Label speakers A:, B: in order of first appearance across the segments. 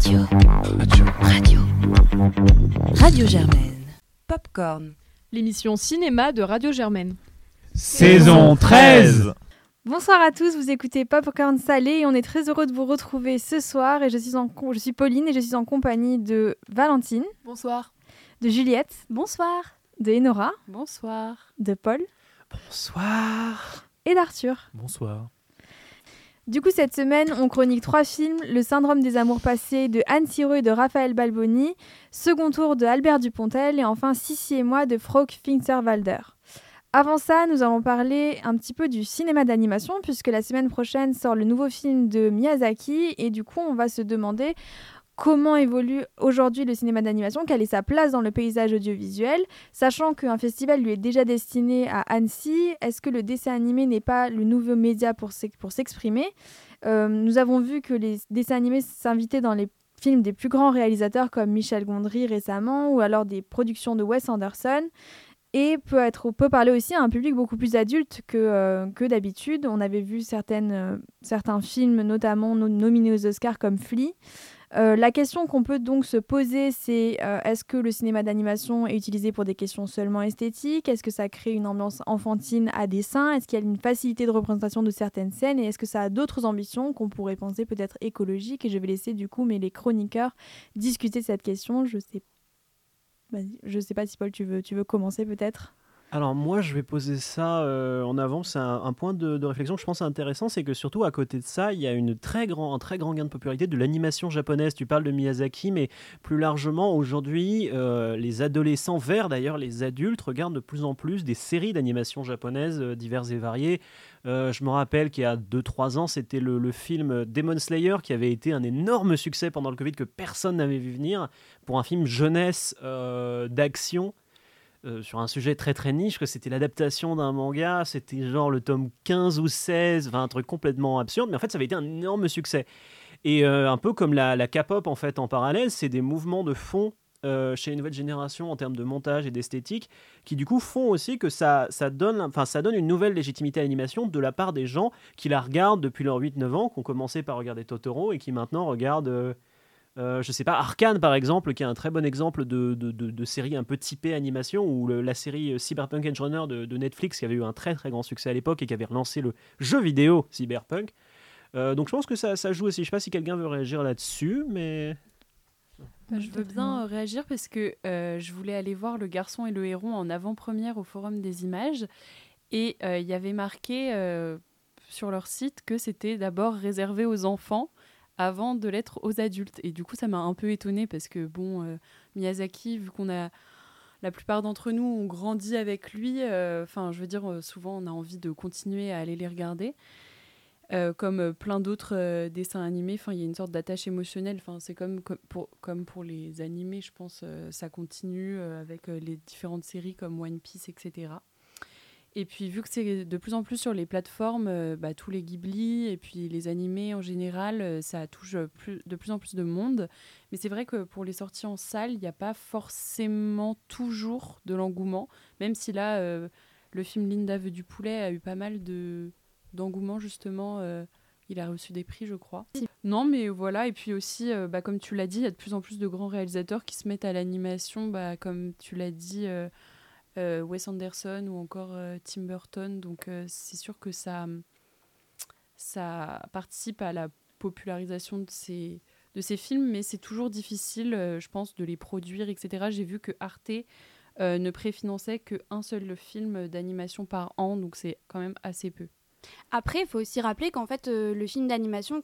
A: Radio. Radio. Radio. Radio Germaine. Popcorn.
B: L'émission cinéma de Radio Germaine.
C: Saison 13
D: Bonsoir à tous, vous écoutez Popcorn Salé et on est très heureux de vous retrouver ce soir. Et je suis, en je suis Pauline et je suis en compagnie de Valentine.
B: Bonsoir.
D: De Juliette.
E: Bonsoir.
D: De Enora.
E: Bonsoir.
D: De Paul.
C: Bonsoir.
D: Et d'Arthur.
C: Bonsoir.
D: Du coup, cette semaine, on chronique trois films. Le syndrome des amours passés de Anne Sireux et de Raphaël Balboni, Second tour de Albert Dupontel. Et enfin Sissi et moi de Frauke Finsterwalder. Avant ça, nous allons parler un petit peu du cinéma d'animation, puisque la semaine prochaine sort le nouveau film de Miyazaki, et du coup, on va se demander comment évolue aujourd'hui le cinéma d'animation, quelle est sa place dans le paysage audiovisuel, sachant qu'un festival lui est déjà destiné à Annecy, est-ce que le dessin animé n'est pas le nouveau média pour s'exprimer? Euh, Nous avons vu que les dessins animés s'invitaient dans les films des plus grands réalisateurs comme Michel Gondry récemment, ou alors des productions de Wes Anderson et peut, être, peut parler aussi à un public beaucoup plus adulte que, euh, d'habitude. On avait vu certaines, euh, certains films, notamment nominés aux Oscars comme Flea. Euh, la question qu'on peut donc se poser, c'est est-ce que le cinéma d'animation est utilisé pour des questions seulement esthétiques? Est-ce que ça crée une ambiance enfantine à dessin? Est-ce qu'il y a une facilité de représentation de certaines scènes? Et est-ce que ça a d'autres ambitions qu'on pourrait penser peut-être écologiques? Et je vais laisser du coup mais les chroniqueurs discuter cette question. Je sais sais pas si Paul, tu tu veux commencer peut-être?
F: Alors moi, je vais poser ça euh, en avant. C'est un, point de, réflexion que je pense intéressant, c'est que surtout à côté de ça, il y a une très grand, un très grand gain de popularité de l'animation japonaise. Tu parles de Miyazaki, mais plus largement aujourd'hui, euh, les adolescents, vers d'ailleurs les adultes, regardent de plus en plus des séries d'animation japonaises euh, diverses et variées. je me rappelle qu'il y a 2-3 ans, c'était le, film Demon Slayer qui avait été un énorme succès pendant le Covid que personne n'avait vu venir pour un film jeunesse d'action euh, sur un sujet très très niche, que c'était l'adaptation d'un manga, c'était genre le tome 15 ou 16, enfin un truc complètement absurde, mais en fait ça avait été un énorme succès. Et euh, un peu comme la, la K-pop en fait en parallèle, c'est des mouvements de fond euh, chez les nouvelles générations en termes de montage et d'esthétique, qui du coup font aussi que ça, ça, donne, ça donne une nouvelle légitimité à l'animation de la part des gens qui la regardent depuis leurs 8-9 ans, qui ont commencé par regarder Totoro et qui maintenant regardent euh, je sais pas, Arkane par exemple, qui est un très bon exemple de, de, série un peu typée animation, ou la série euh, Cyberpunk Edge Runner de, Netflix, qui avait eu un très très grand succès à l'époque et qui avait relancé le jeu vidéo Cyberpunk. Euh, donc je pense que ça, ça joue aussi. Je sais pas si quelqu'un veut réagir là-dessus, mais.
E: Bah, je veux bien réagir parce que je voulais aller voir Le Garçon et le Héron en avant-première au Forum des Images. Et il y avait marqué sur leur site que c'était d'abord réservé aux enfants avant de l'être aux adultes. Et du coup, ça m'a un peu étonnée parce que, bon, euh, Miyazaki, vu qu'on a. La plupart d'entre nous ont grandi avec lui. Euh, enfin, je veux dire, euh, souvent, on a envie de continuer à aller les regarder. comme plein d'autres dessins animés, il y a une sorte d'attache émotionnelle. Enfin, c'est comme, comme, pour, comme pour les animés, je pense, ça continue avec les différentes séries comme One Piece, etc. Et puis vu que c'est de plus en plus sur les plateformes, euh, bah, tous les Ghibli et puis les animés en général, euh, ça touche plus, de plus en plus de monde. Mais c'est vrai que pour les sorties en salle, il n'y a pas forcément toujours de l'engouement, même si là, euh, le film Linda veut du poulet a eu pas mal de d'engouement justement. il a reçu des prix, je crois. Non, mais voilà. Et puis aussi, bah, comme tu l'as dit, il y a de plus en plus de grands réalisateurs qui se mettent à l'animation, bah, comme tu l'as dit. Euh, Wes Anderson ou encore euh, Tim Burton. Donc euh, c'est sûr que ça, ça participe à la popularisation de ces, de ces films, mais c'est toujours difficile, je pense, de les produire, etc. J'ai vu que Arte ne préfinançait qu'un seul film d'animation par an, donc c'est quand même assez peu.
G: Après, il faut aussi rappeler qu'en fait, le film d'animation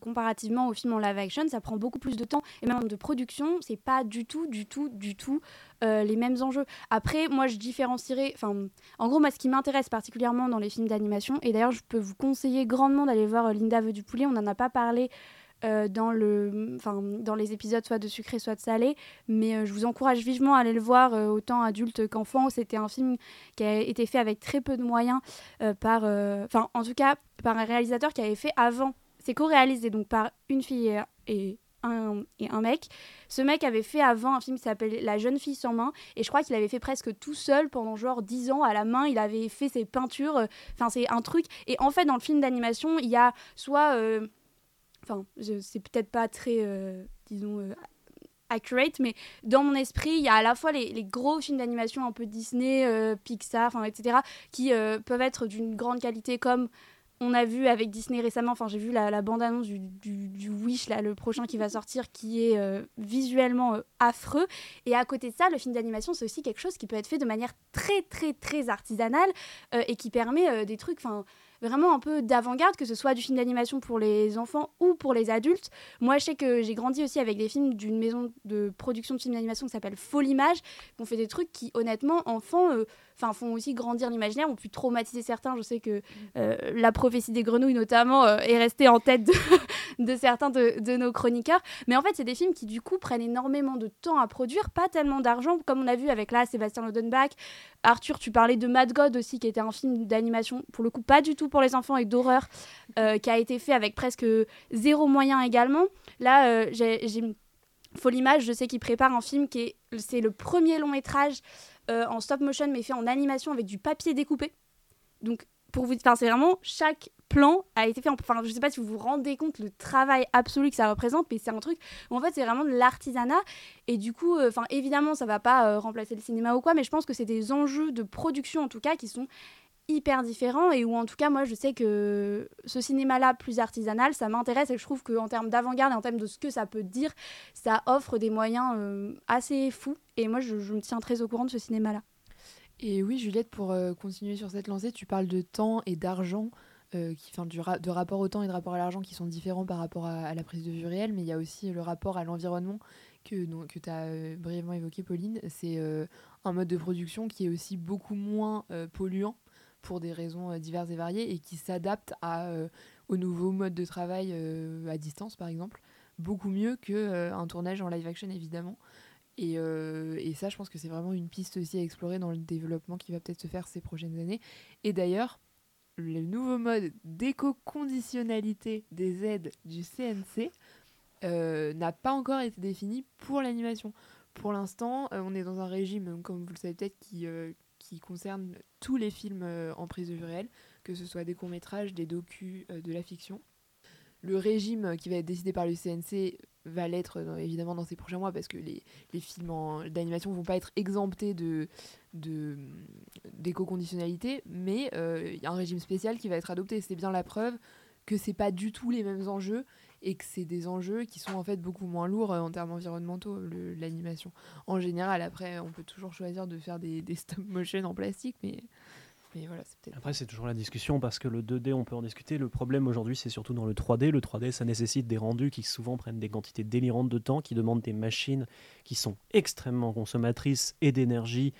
G: comparativement au film en live action, ça prend beaucoup plus de temps et même de production, c'est pas du tout, du tout, du tout euh, les mêmes enjeux. Après, moi, je différencierais, enfin, en gros, ce qui m'intéresse particulièrement dans les films d'animation, et d'ailleurs, je peux vous conseiller grandement d'aller voir euh, Linda veut du poulet, on n'en a pas parlé. Euh, dans, le, dans les épisodes soit de sucré soit de salé mais je vous encourage vivement à aller le voir autant adulte qu'enfant c'était un film qui a été fait avec très peu de moyens par enfin en tout cas par un réalisateur qui avait fait avant c'est co-réalisé donc par une fille et, un, et un mec. Ce mec avait fait avant un film qui s'appelle La jeune fille sans main et je crois qu'il avait fait presque tout seul pendant genre 10 ans à la main. Il avait fait ses peintures. Euh, enfin, c'est un truc. Et en fait, dans le film d'animation, il y a soit. Euh, enfin, c'est peut-être pas très. Euh, disons, accurate, mais dans mon esprit, il y a à la fois les, les gros films d'animation un peu Disney, Pixar, etc., qui peuvent être d'une grande qualité, comme on a vu avec Disney récemment, enfin j'ai vu la, bande-annonce du, du- Wish, le prochain qui va sortir, qui est euh, visuellement euh, affreux. Et à côté de ça, le film d'animation, c'est aussi quelque chose qui peut être fait de manière très, très, très artisanale euh, et qui permet des trucs, vraiment un peu d'avant-garde, que ce soit du film d'animation pour les enfants ou pour les adultes. Moi, je sais que j'ai grandi aussi avec des films d'une maison de production de films d'animation qui s'appelle Folimage, qui ont fait des trucs qui, honnêtement, enfants, font aussi grandir l'imaginaire, ont pu traumatiser certains. Je sais que euh, la prophétie des grenouilles, notamment, euh, est restée en tête de, certains de, nos chroniqueurs. Mais en fait, c'est des films qui, du coup, prennent énormément de temps à produire, pas tellement d'argent, comme on a vu avec là Sébastien Lodenbach. Arthur, tu parlais de Mad God aussi, qui était un film d'animation, pour le coup, pas du tout pour les enfants et d'horreur, euh, qui a été fait avec presque zéro moyen également. Là, j'ai. Folimage, je sais qu'il prépare un film qui est. C'est le premier long métrage euh, en stop motion, mais fait en animation avec du papier découpé. Donc, pour vous. Enfin, c'est vraiment. Chaque plan a été fait en. Enfin, je sais pas si vous vous rendez compte le travail absolu que ça représente, mais c'est un truc où en fait, c'est vraiment de l'artisanat. Et du coup, euh, enfin, évidemment, ça va pas euh, remplacer le cinéma ou quoi, mais je pense que c'est des enjeux de production en tout cas qui sont hyper différents et où en tout cas moi je sais que ce cinéma là plus artisanal ça m'intéresse et je trouve qu'en termes d'avant-garde et en termes de ce que ça peut dire ça offre des moyens euh, assez fous et moi je, me tiens très au courant de ce cinéma là
B: Et oui, Juliette, pour euh, continuer sur cette lancée, tu parles de temps et d'argent, euh, qui, enfin, du de rapport au temps et de rapport à l'argent qui sont différents par rapport à, la prise de vue réelle, mais il y a aussi le rapport à l'environnement que, que tu as brièvement évoqué, Pauline. C'est un mode de production qui est aussi beaucoup moins polluant pour des raisons euh, diverses et variées et qui s'adapte à, euh, aux nouveaux modes de travail euh, à distance, par exemple, beaucoup mieux qu'un tournage en live action, évidemment. Et, et ça, je pense que c'est vraiment une piste aussi à explorer dans le développement qui va peut-être se faire ces prochaines années. Et d'ailleurs, le nouveau mode d'éco-conditionnalité des aides du CNC n'a pas encore été défini pour l'animation. Pour l'instant, on est dans un régime, comme vous le savez peut-être, qui, qui concerne tous les films euh, en prise de vue réelle, que ce soit des courts-métrages, des docus, euh, de la fiction. Le régime qui va être décidé par le CNC va l'être euh, évidemment dans ces prochains mois parce que les, films d'animation vont pas être exemptés d'éco-conditionnalité, mais euh, il y a un régime spécial qui va être adopté. C'est bien la preuve que c'est pas du tout les mêmes enjeux et que c'est des enjeux qui sont en fait beaucoup moins lourds euh, en termes environnementaux, l'animation. En général, après, on peut toujours choisir de faire des, des stop motion en plastique, mais, mais voilà.
F: Après, c'est toujours la discussion parce que le 2D, on peut en discuter. Le problème aujourd'hui, c'est surtout dans le 3D. Le 3D, ça nécessite des rendus qui souvent prennent des quantités délirantes de temps, qui demandent des machines qui sont extrêmement consommatrices et d'énergie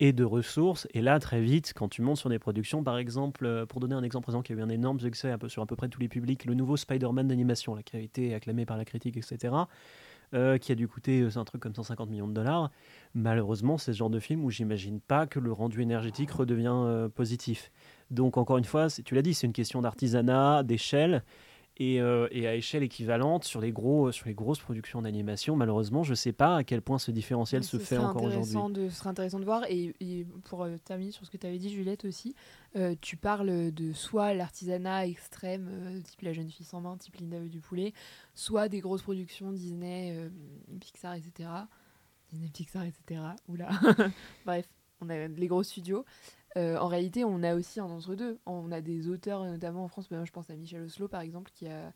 F: et de ressources. Et là, très vite, quand tu montes sur des productions, par exemple, euh, pour donner un exemple présent qui a eu un énorme succès sur à peu près tous les publics, le nouveau Spider-Man d'animation, qui a été acclamé par la critique, etc., euh, qui a dû coûter euh, un truc comme 150 millions de dollars. Malheureusement, c'est ce genre de film où j'imagine pas que le rendu énergétique redevient positif. Donc, encore une fois, tu l'as dit, c'est une question d'artisanat, d'échelle. Et, euh, et à échelle équivalente sur les, gros, sur les grosses productions d'animation, malheureusement, je ne sais pas à quel point ce différentiel se fait encore aujourd'hui.
B: Ce serait intéressant de voir. Et, et pour euh, terminer sur ce que tu avais dit, Juliette aussi, euh, tu parles de soit l'artisanat extrême, euh, type La jeune fille sans main, type Linda du poulet, soit des grosses productions Disney, euh, Pixar, etc. Disney, Pixar, etc. Oula. Bref, on a les gros studios. Euh, en réalité, on a aussi un entre-deux. On a des auteurs, notamment en France, ben, je pense à Michel Oslo, par exemple, qui a,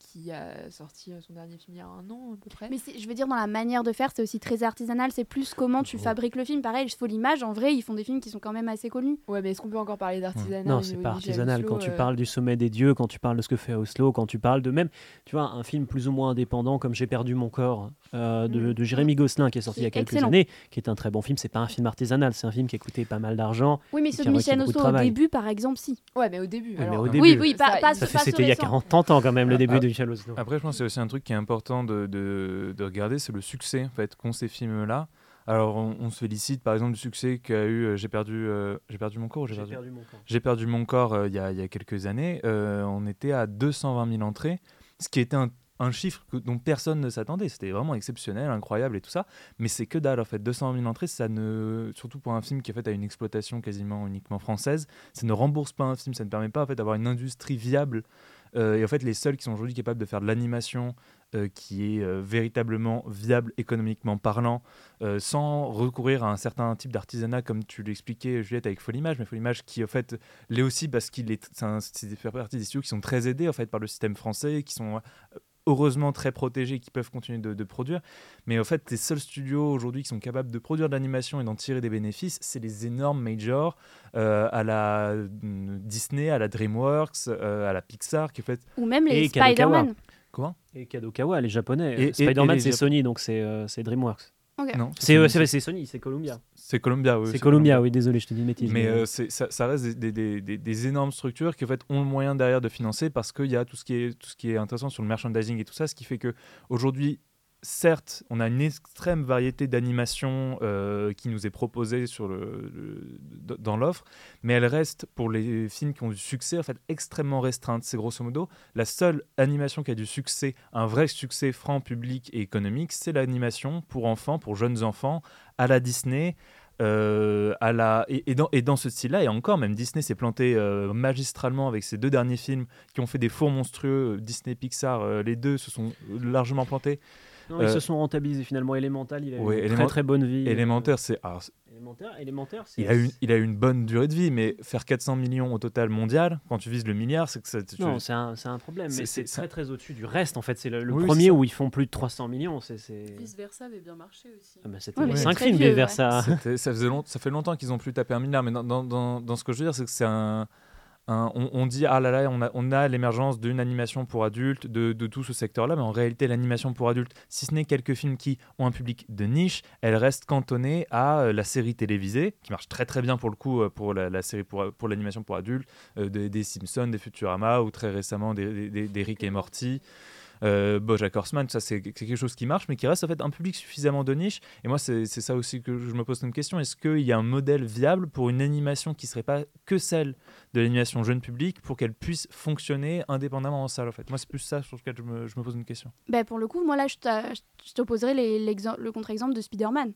B: qui a sorti euh, son dernier film il y a un an à peu près.
G: mais je veux dire dans la manière de faire c'est aussi très artisanal c'est plus comment tu
F: Oh.
G: fabriques le film pareil il faut l'image en vrai ils font des films qui sont quand même assez connus
B: Ouais, mais est-ce qu'on peut encore parler d'artisanat
F: Non, c'est pas artisanal.
B: Oslo,
F: Quand tu
B: euh,
F: parles du sommet des dieux, quand tu parles de ce que fait Oslo, quand tu parles de même, tu vois, un film plus ou moins indépendant comme J'ai perdu mon corps euh, de,
B: Mm.
F: de Jérémy Gosselin qui est sorti
G: Qui
F: il y a quelques
G: excellent.
F: années, qui est un très bon film. C'est pas un film artisanal, c'est un film qui a coûté pas mal d'argent.
G: oui mais ceux de Michel Oslo au début par exemple si
B: Ouais, mais au début.
F: Oui, mais au
B: euh,
F: début.
G: oui oui pas,
B: Ça,
G: pas,
F: Ça
G: pas
F: fait,
G: ceux
F: c'était il y a
G: récents.
F: 40 ans quand même le début
H: ah.
F: Michel.
H: Après, je pense que c'est aussi un truc qui est important de, de, de regarder, c'est le succès en fait qu'ont ces films-là. Alors, on, on se félicite par exemple du succès qu'a eu euh, J'ai perdu, euh, j'ai perdu mon corps. J'ai perdu,
F: perdu mon corps.
H: J'ai perdu mon corps euh, il y, a, il y a quelques années. Euh, on était à 220 000 entrées, ce qui était un, un chiffre que- dont personne ne s'attendait. C'était vraiment exceptionnel, incroyable et tout ça. Mais c'est que dalle en fait. 220 000 entrées, ça ne, surtout pour un film qui est fait à une exploitation quasiment uniquement française, ça ne rembourse pas un film. Ça ne permet pas en fait d'avoir une industrie viable. Euh, et en fait, les seuls qui sont aujourd'hui capables de faire de l'animation euh, qui est euh, véritablement viable économiquement parlant, sans recourir à un certain type d'artisanat, comme tu l'expliquais, Juliette, avec Folimage, mais Folimage qui, en fait, l'est aussi parce qu'il est, c'est un- c'est fait partie des studios qui sont très aidés, en fait, par le système français, qui sont heureusement très protégés, qui peuvent continuer de, de produire. Mais en fait, les seuls studios aujourd'hui qui sont capables de produire de l'animation et d'en tirer des bénéfices, c'est les énormes majors euh, à la mm, Disney, à la DreamWorks, euh, à la Pixar, qui en fait...
G: Ou même les. Spider-Man.
H: Comment?
F: Et Kadokawa, les japonais. Spider-Man, c'est
H: Jap-
F: Sony, donc c'est euh, c'est DreamWorks.
G: Ok.
H: Non,
F: C'est euh,
H: Sony,
F: c'est- Sony, c'est Columbia.
H: c'est Columbia, oui.
F: c'est Columbia, oui, désolé, je te dis une bêtise.
H: Mais euh, c'est- ça, ça reste des, des- des- des énormes structures qui en fait, ont le moyen derrière de financer parce qu'il y a tout ce, qui est, tout ce qui est intéressant sur le merchandising et tout ça, ce qui fait que aujourd'hui, certes, on a une extrême variété d'animations euh, qui nous est proposée dans l'offre, mais elle reste pour les films qui ont du succès fait extrêmement restreinte. C'est grosso modo la seule animation qui a du succès, un vrai succès franc, public et économique, c'est l'animation pour enfants, pour jeunes enfants, à la Disney. euh, et, dans, ce style-là, et encore, même Disney s'est planté euh, magistralement avec ses deux derniers films qui ont fait des fours monstrueux. Disney Pixar, les deux se sont largement plantés.
F: Non, ils
H: euh,
F: se sont rentabilisés finalement. Elemental, il a
H: Ouais,
F: eu une très très bonne vie.
H: Élémentaire, c'est. alors,
F: Élémentaire, élémentaire c'est.
H: il, a une, il a une bonne durée de vie, mais faire 400 millions au total mondial, quand tu vises le milliard, c'est que ça. tu-
F: Non, c'est un, c'est un problème,
H: C'est-
F: mais
H: c'est-
F: c'est très très au-dessus du reste en fait. C'est le, le
H: Oui,
F: premier où ils font plus de 300 millions. C'est, c'est...
E: Vice versa avait bien marché aussi.
F: Ah bah, c'était
G: Ouais,
F: les
G: mais c'est
F: 5
G: très
F: films
G: vieux,
F: vers
G: ouais.
F: ça.
H: Faisait long- ça fait longtemps qu'ils ont plus tapé un milliard, mais dans, dans, dans, dans ce que je veux dire, c'est que c'est un. Un- on, dit, ah là là, on a, l'émergence d'une animation pour adultes, de, tout ce secteur-là, mais en réalité, l'animation pour adultes, si ce n'est quelques films qui ont un public de niche, elle reste cantonnée à euh, la série télévisée, qui marche très très bien pour le coup, euh, pour la, l'animation pour adultes, euh, des, Simpsons, des Futurama, ou très récemment des- des Rick et Morty. Euh, Bojack Horseman, ça c'est quelque chose qui marche, mais qui reste en fait un public suffisamment de niche. Et moi, c'est ça aussi que je me pose une question. Est-ce qu'il y a un modèle viable pour une animation qui serait pas que celle de l'animation jeune public pour qu'elle puisse fonctionner indépendamment en salle en fait? Moi, c'est plus ça sur lequel je me, pose une question.
G: Bah, pour le coup, moi là, je t'a- je t'opposerai les- l'exem- le contre-exemple de Spider-Man.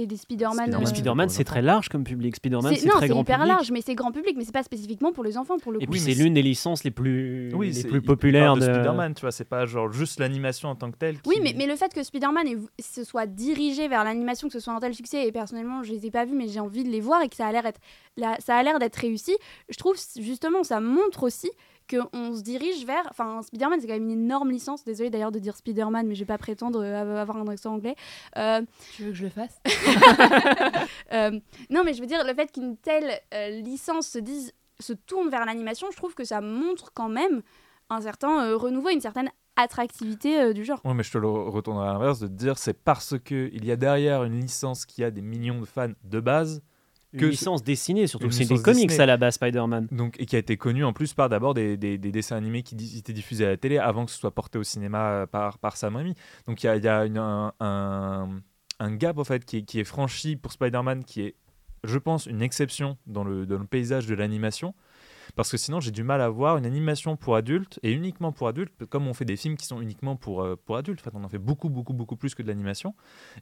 G: Et des Spider-Man.
H: Spider-Man,
G: euh,
H: c'est
F: Spider-Man, c'est très large comme public. Spider-Man,
G: c'est-
F: très grand
G: hyper
F: public.
G: large, mais c'est grand public, mais c'est pas spécifiquement pour les enfants pour le
F: Et
G: coup.
F: puis
H: Oui,
F: c'est l'une des licences les plus,
H: Oui,
F: les plus populaires
H: de
F: de.
H: Spider-Man, tu vois, c'est pas genre juste l'animation en tant que telle.
G: Oui, mais, mais le fait que Spider-Man se soit dirigé vers l'animation, que ce soit un tel succès, et personnellement, je les ai pas vus, mais j'ai envie de les voir et que ça a l'air être, là, ça a l'air d'être réussi, je trouve justement, ça montre aussi qu'on se dirige vers. Enfin, Spider-Man, c'est quand même une énorme licence. Désolée d'ailleurs de dire Spider-Man, mais je vais pas prétendre euh, avoir un accent anglais. Euh,
B: Tu veux que je le fasse?
G: Euh, non, mais je veux dire, le fait qu'une telle euh, licence se, dise, se tourne vers l'animation, je trouve que ça montre quand même un certain euh, renouveau, une certaine attractivité euh, du genre.
H: Oui, mais je te le retournerai à l'inverse de te dire c'est parce qu'il y a derrière une licence qui a des millions de fans de base
F: Une
H: que
F: licence dessinée, surtout.
H: Une
F: C'est des comics à la base, Spider-Man.
H: Donc, et qui a été connu en plus par d'abord des, des- des dessins animés qui étaient diffusés à la télé avant que ce soit porté au cinéma euh, par, par Sam Raimi. Donc il y a, y a une- un, un- un gap en fait qui est, qui est franchi pour Spider-Man qui est, je pense, une exception dans le, dans le paysage de l'animation. Parce que sinon, j'ai du mal à voir une animation pour adultes et uniquement pour adultes, comme on fait des films qui sont uniquement pour, euh, pour adultes. En fait, on en fait beaucoup, beaucoup, beaucoup plus que de l'animation.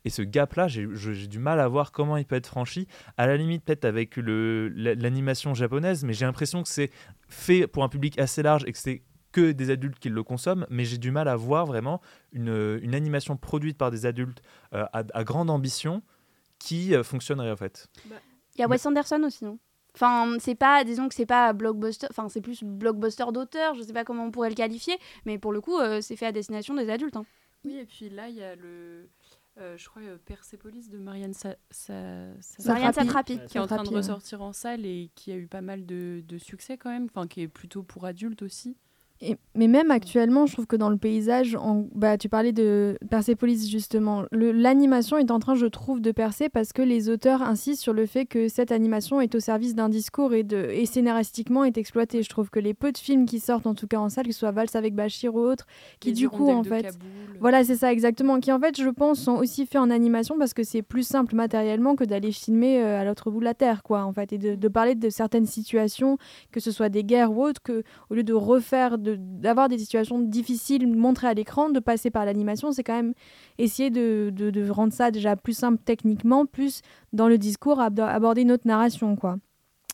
H: Et ce gap-là, j'ai du mal à voir comment il peut être franchi. À la limite, peut-être avec l'animation japonaise, mais j'ai l'impression que c'est fait pour un public assez large et que c'est que des adultes qui le consomment, mais j'ai du mal à voir vraiment une, une animation produite par des adultes euh, à, à grande ambition qui euh, fonctionnerait en fait.
G: Il y a Wes Anderson aussi, non? Enfin, c'est pas, disons que c'est pas blockbuster, enfin, c'est plus blockbuster d'auteur, je sais pas comment on pourrait le qualifier, mais pour le coup, euh, c'est fait à destination des adultes. hein.
E: Oui, et puis là, il y a le. euh, je crois euh, Persepolis de Marianne Sa- Sa- Sa-
G: Marianne
D: Satrapi.
G: Satrapi.
E: qui est en train de ressortir en salle et qui a eu pas mal de, de succès quand même, enfin qui est plutôt pour adultes aussi.
D: Et- mais même actuellement, je trouve que dans le paysage, bah, tu parlais de Persepolis justement, l'animation est en train, je trouve, de percer parce que les auteurs insistent sur le fait que cette animation est au service d'un discours et, de, et scénaristiquement est exploitée. Je trouve que les peu de films qui sortent, en tout cas en salle, que ce soit Valse avec Bachir ou autre, qui
E: Les
D: du coup, en fait,
E: Kaboul.
D: voilà, c'est ça exactement. Qui en fait, je pense, sont aussi faits en animation parce que c'est plus simple matériellement que d'aller filmer euh, à l'autre bout de la terre, quoi, en fait, et de, de parler de certaines situations, que ce soit des guerres ou autres, que au lieu de refaire, d'avoir des situations difficiles montrées à l'écran, de passer par l'animation, c'est quand même essayer de, de- rendre ça déjà plus simple techniquement, plus dans le discours, ab- aborder une autre narration, quoi.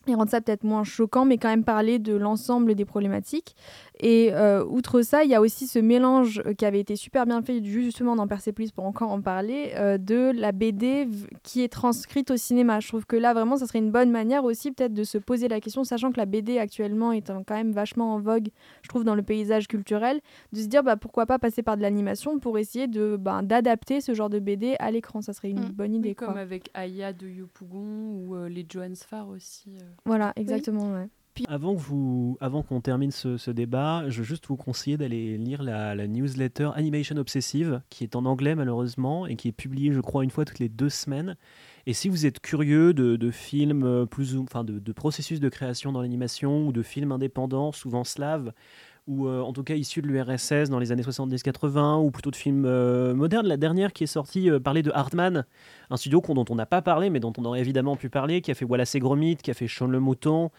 D: Et rendre ça peut-être moins choquant, mais quand même parler de l'ensemble des problématiques. Et euh, outre ça, il y a aussi ce mélange euh, qui avait été super bien fait justement dans Persepolis pour encore en parler, euh, de la BD qui est transcrite au cinéma. Je trouve que là, vraiment, ça serait une bonne manière aussi peut-être de se poser la question, sachant que la BD actuellement est quand même vachement en vogue, je trouve, dans le paysage culturel, de se dire bah, pourquoi pas passer par de l'animation pour essayer de bah, d'adapter ce genre de BD à l'écran. Ça serait une
E: Mm.
D: bonne idée.
E: Oui,
D: quoi.
E: comme avec Aya de Yopougon ou euh, les Johan Sfar aussi.
D: Voilà, exactement. ouais.
F: Avant que vous, avant qu'on termine ce, ce débat, je veux juste vous conseiller d'aller lire la, la newsletter Animation Obsessive, qui est en anglais malheureusement et qui est publiée, je crois, une fois toutes les deux semaines. Et si vous êtes curieux de, de films euh, plus, ou- enfin, de, de processus de création dans l'animation ou de films indépendants, souvent slaves, ou euh, en tout cas issus de l'URSS dans les années 70-80, ou plutôt de films euh, modernes. La dernière qui est sortie euh, parlait de Hartman, un studio dont on n'a pas parlé, mais dont on aurait évidemment pu parler, qui a fait Wallace et Gromit, qui a fait Sean le Mouton,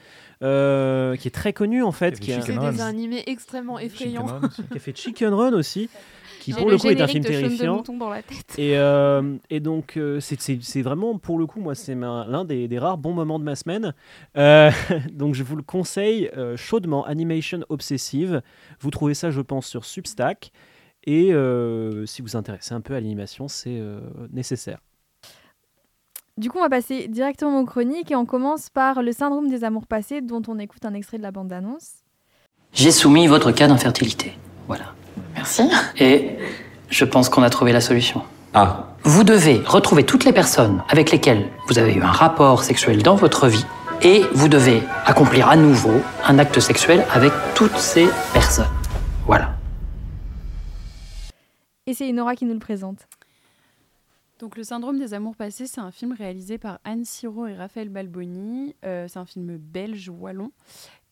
F: euh, qui est très connu en fait,
H: Qui a
F: qui
H: fait
F: a,
B: des animés extrêmement effrayants.
F: Qui a fait Chicken Run aussi, qui pour le coup est un film
G: de Shaun de
F: terrifiant.
G: Mouton dans la tête.
F: Et, euh, et donc, euh, c'est- vraiment, pour le coup, moi, c'est l'un des, des rares bons moments de ma semaine. Euh, donc, je vous le conseille euh, chaudement, Animation Obsessive. Vous trouvez ça, je pense, sur Substack. Et euh, si vous vous intéressez un peu à l'animation, c'est euh, nécessaire.
D: Du coup, on va passer directement aux chroniques et on commence par le syndrome des amours passés dont on écoute un extrait de la bande-annonce.
I: J'ai soumis votre cas d'infertilité. Voilà.
J: Merci.
I: Et je pense qu'on a trouvé la solution.
J: Ah,
I: Vous devez retrouver toutes les personnes avec lesquelles vous avez eu un rapport sexuel dans votre vie et vous devez accomplir à nouveau un acte sexuel avec toutes ces personnes. Voilà.
D: Et c'est Nora qui nous le présente.
E: Donc, Le syndrome des amours passés, c'est un film réalisé par Anne Siro et Raphaël Balboni. Euh, c'est un film belge wallon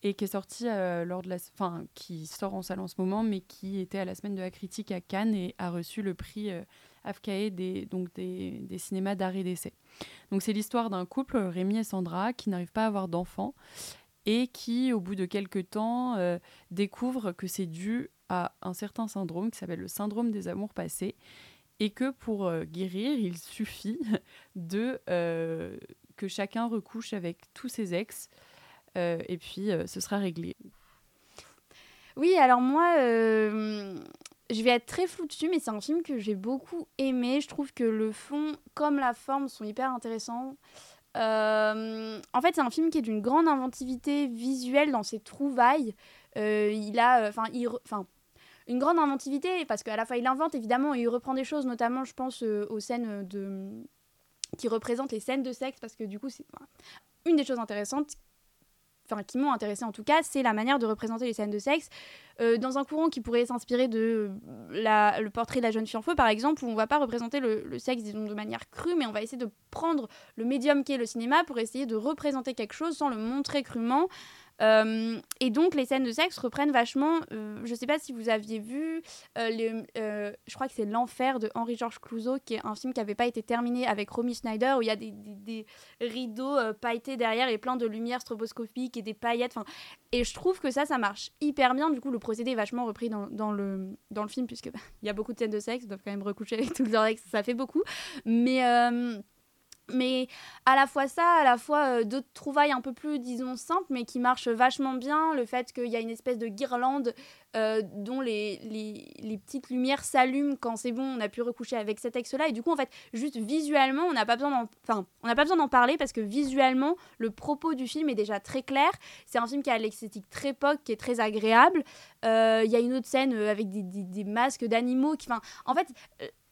E: et qui est sorti euh, lors de la, qui sort en salle en ce moment, mais qui était à la semaine de la critique à Cannes et a reçu le prix euh, AFCAE des, donc des, des cinémas d'art et d'essai. Donc, c'est l'histoire d'un couple, Rémi et Sandra, qui n'arrivent pas à avoir d'enfants et qui, au bout de quelques temps, euh, découvrent que c'est dû à un certain syndrome qui s'appelle le syndrome des amours passés et que pour euh, guérir, il suffit de que chacun recouche avec tous ses ex et puis euh, ce sera réglé.
G: Oui, alors moi, euh, je vais être très floue dessus, mais c'est un film que j'ai beaucoup aimé. Je trouve que le fond comme la forme sont hyper intéressants. Euh, en fait, c'est un film qui est d'une grande inventivité visuelle dans ses trouvailles. Euh, il a, enfin, une grande inventivité parce qu'à la fois il invente évidemment et il reprend des choses, notamment, je pense euh, aux scènes de qui représentent les scènes de sexe parce que du coup, c'est une des choses intéressantes qui m'ont intéressé en tout cas, c'est la manière de représenter les scènes de sexe euh, dans un courant qui pourrait s'inspirer de le portrait de la jeune fille en feu par exemple, où on va pas représenter le, sexe de manière crue, mais on va essayer de prendre le médium qu'est le cinéma pour essayer de représenter quelque chose sans le montrer crûment. Euh, et donc les scènes de sexe reprennent vachement, euh, je sais pas si vous aviez vu, euh, euh, je crois que c'est L'Enfer de Henri-Georges Clouzot, qui est un film qui n'avait pas été terminé avec Romy Schneider, où il y a des, rideaux pailletés derrière et plein de lumière stroboscopique et des paillettes. Et je trouve que ça, ça marche hyper bien. Du coup, le procédé est vachement repris dans, le, film, puisque bah, il y a beaucoup de scènes de sexe, ils doivent quand même recoucher avec tout leur ex, ça fait beaucoup. Mais. Mais à la fois ça, à la fois euh, d'autres trouvailles un peu plus, disons, simples, mais qui marchent vachement bien. Le fait qu'il y a une espèce de guirlande euh, dont les, les, petites lumières s'allument quand c'est bon, on a pu recoucher avec cet ex-là. Et du coup, en fait, juste visuellement, on n'a pas besoin d'en enfin, parler parce que visuellement, le propos du film est déjà très clair. C'est un film qui a l'esthétique très pop, qui est très agréable. Euh, Il y a une autre scène avec des, des, masques d'animaux. Enfin, en fait,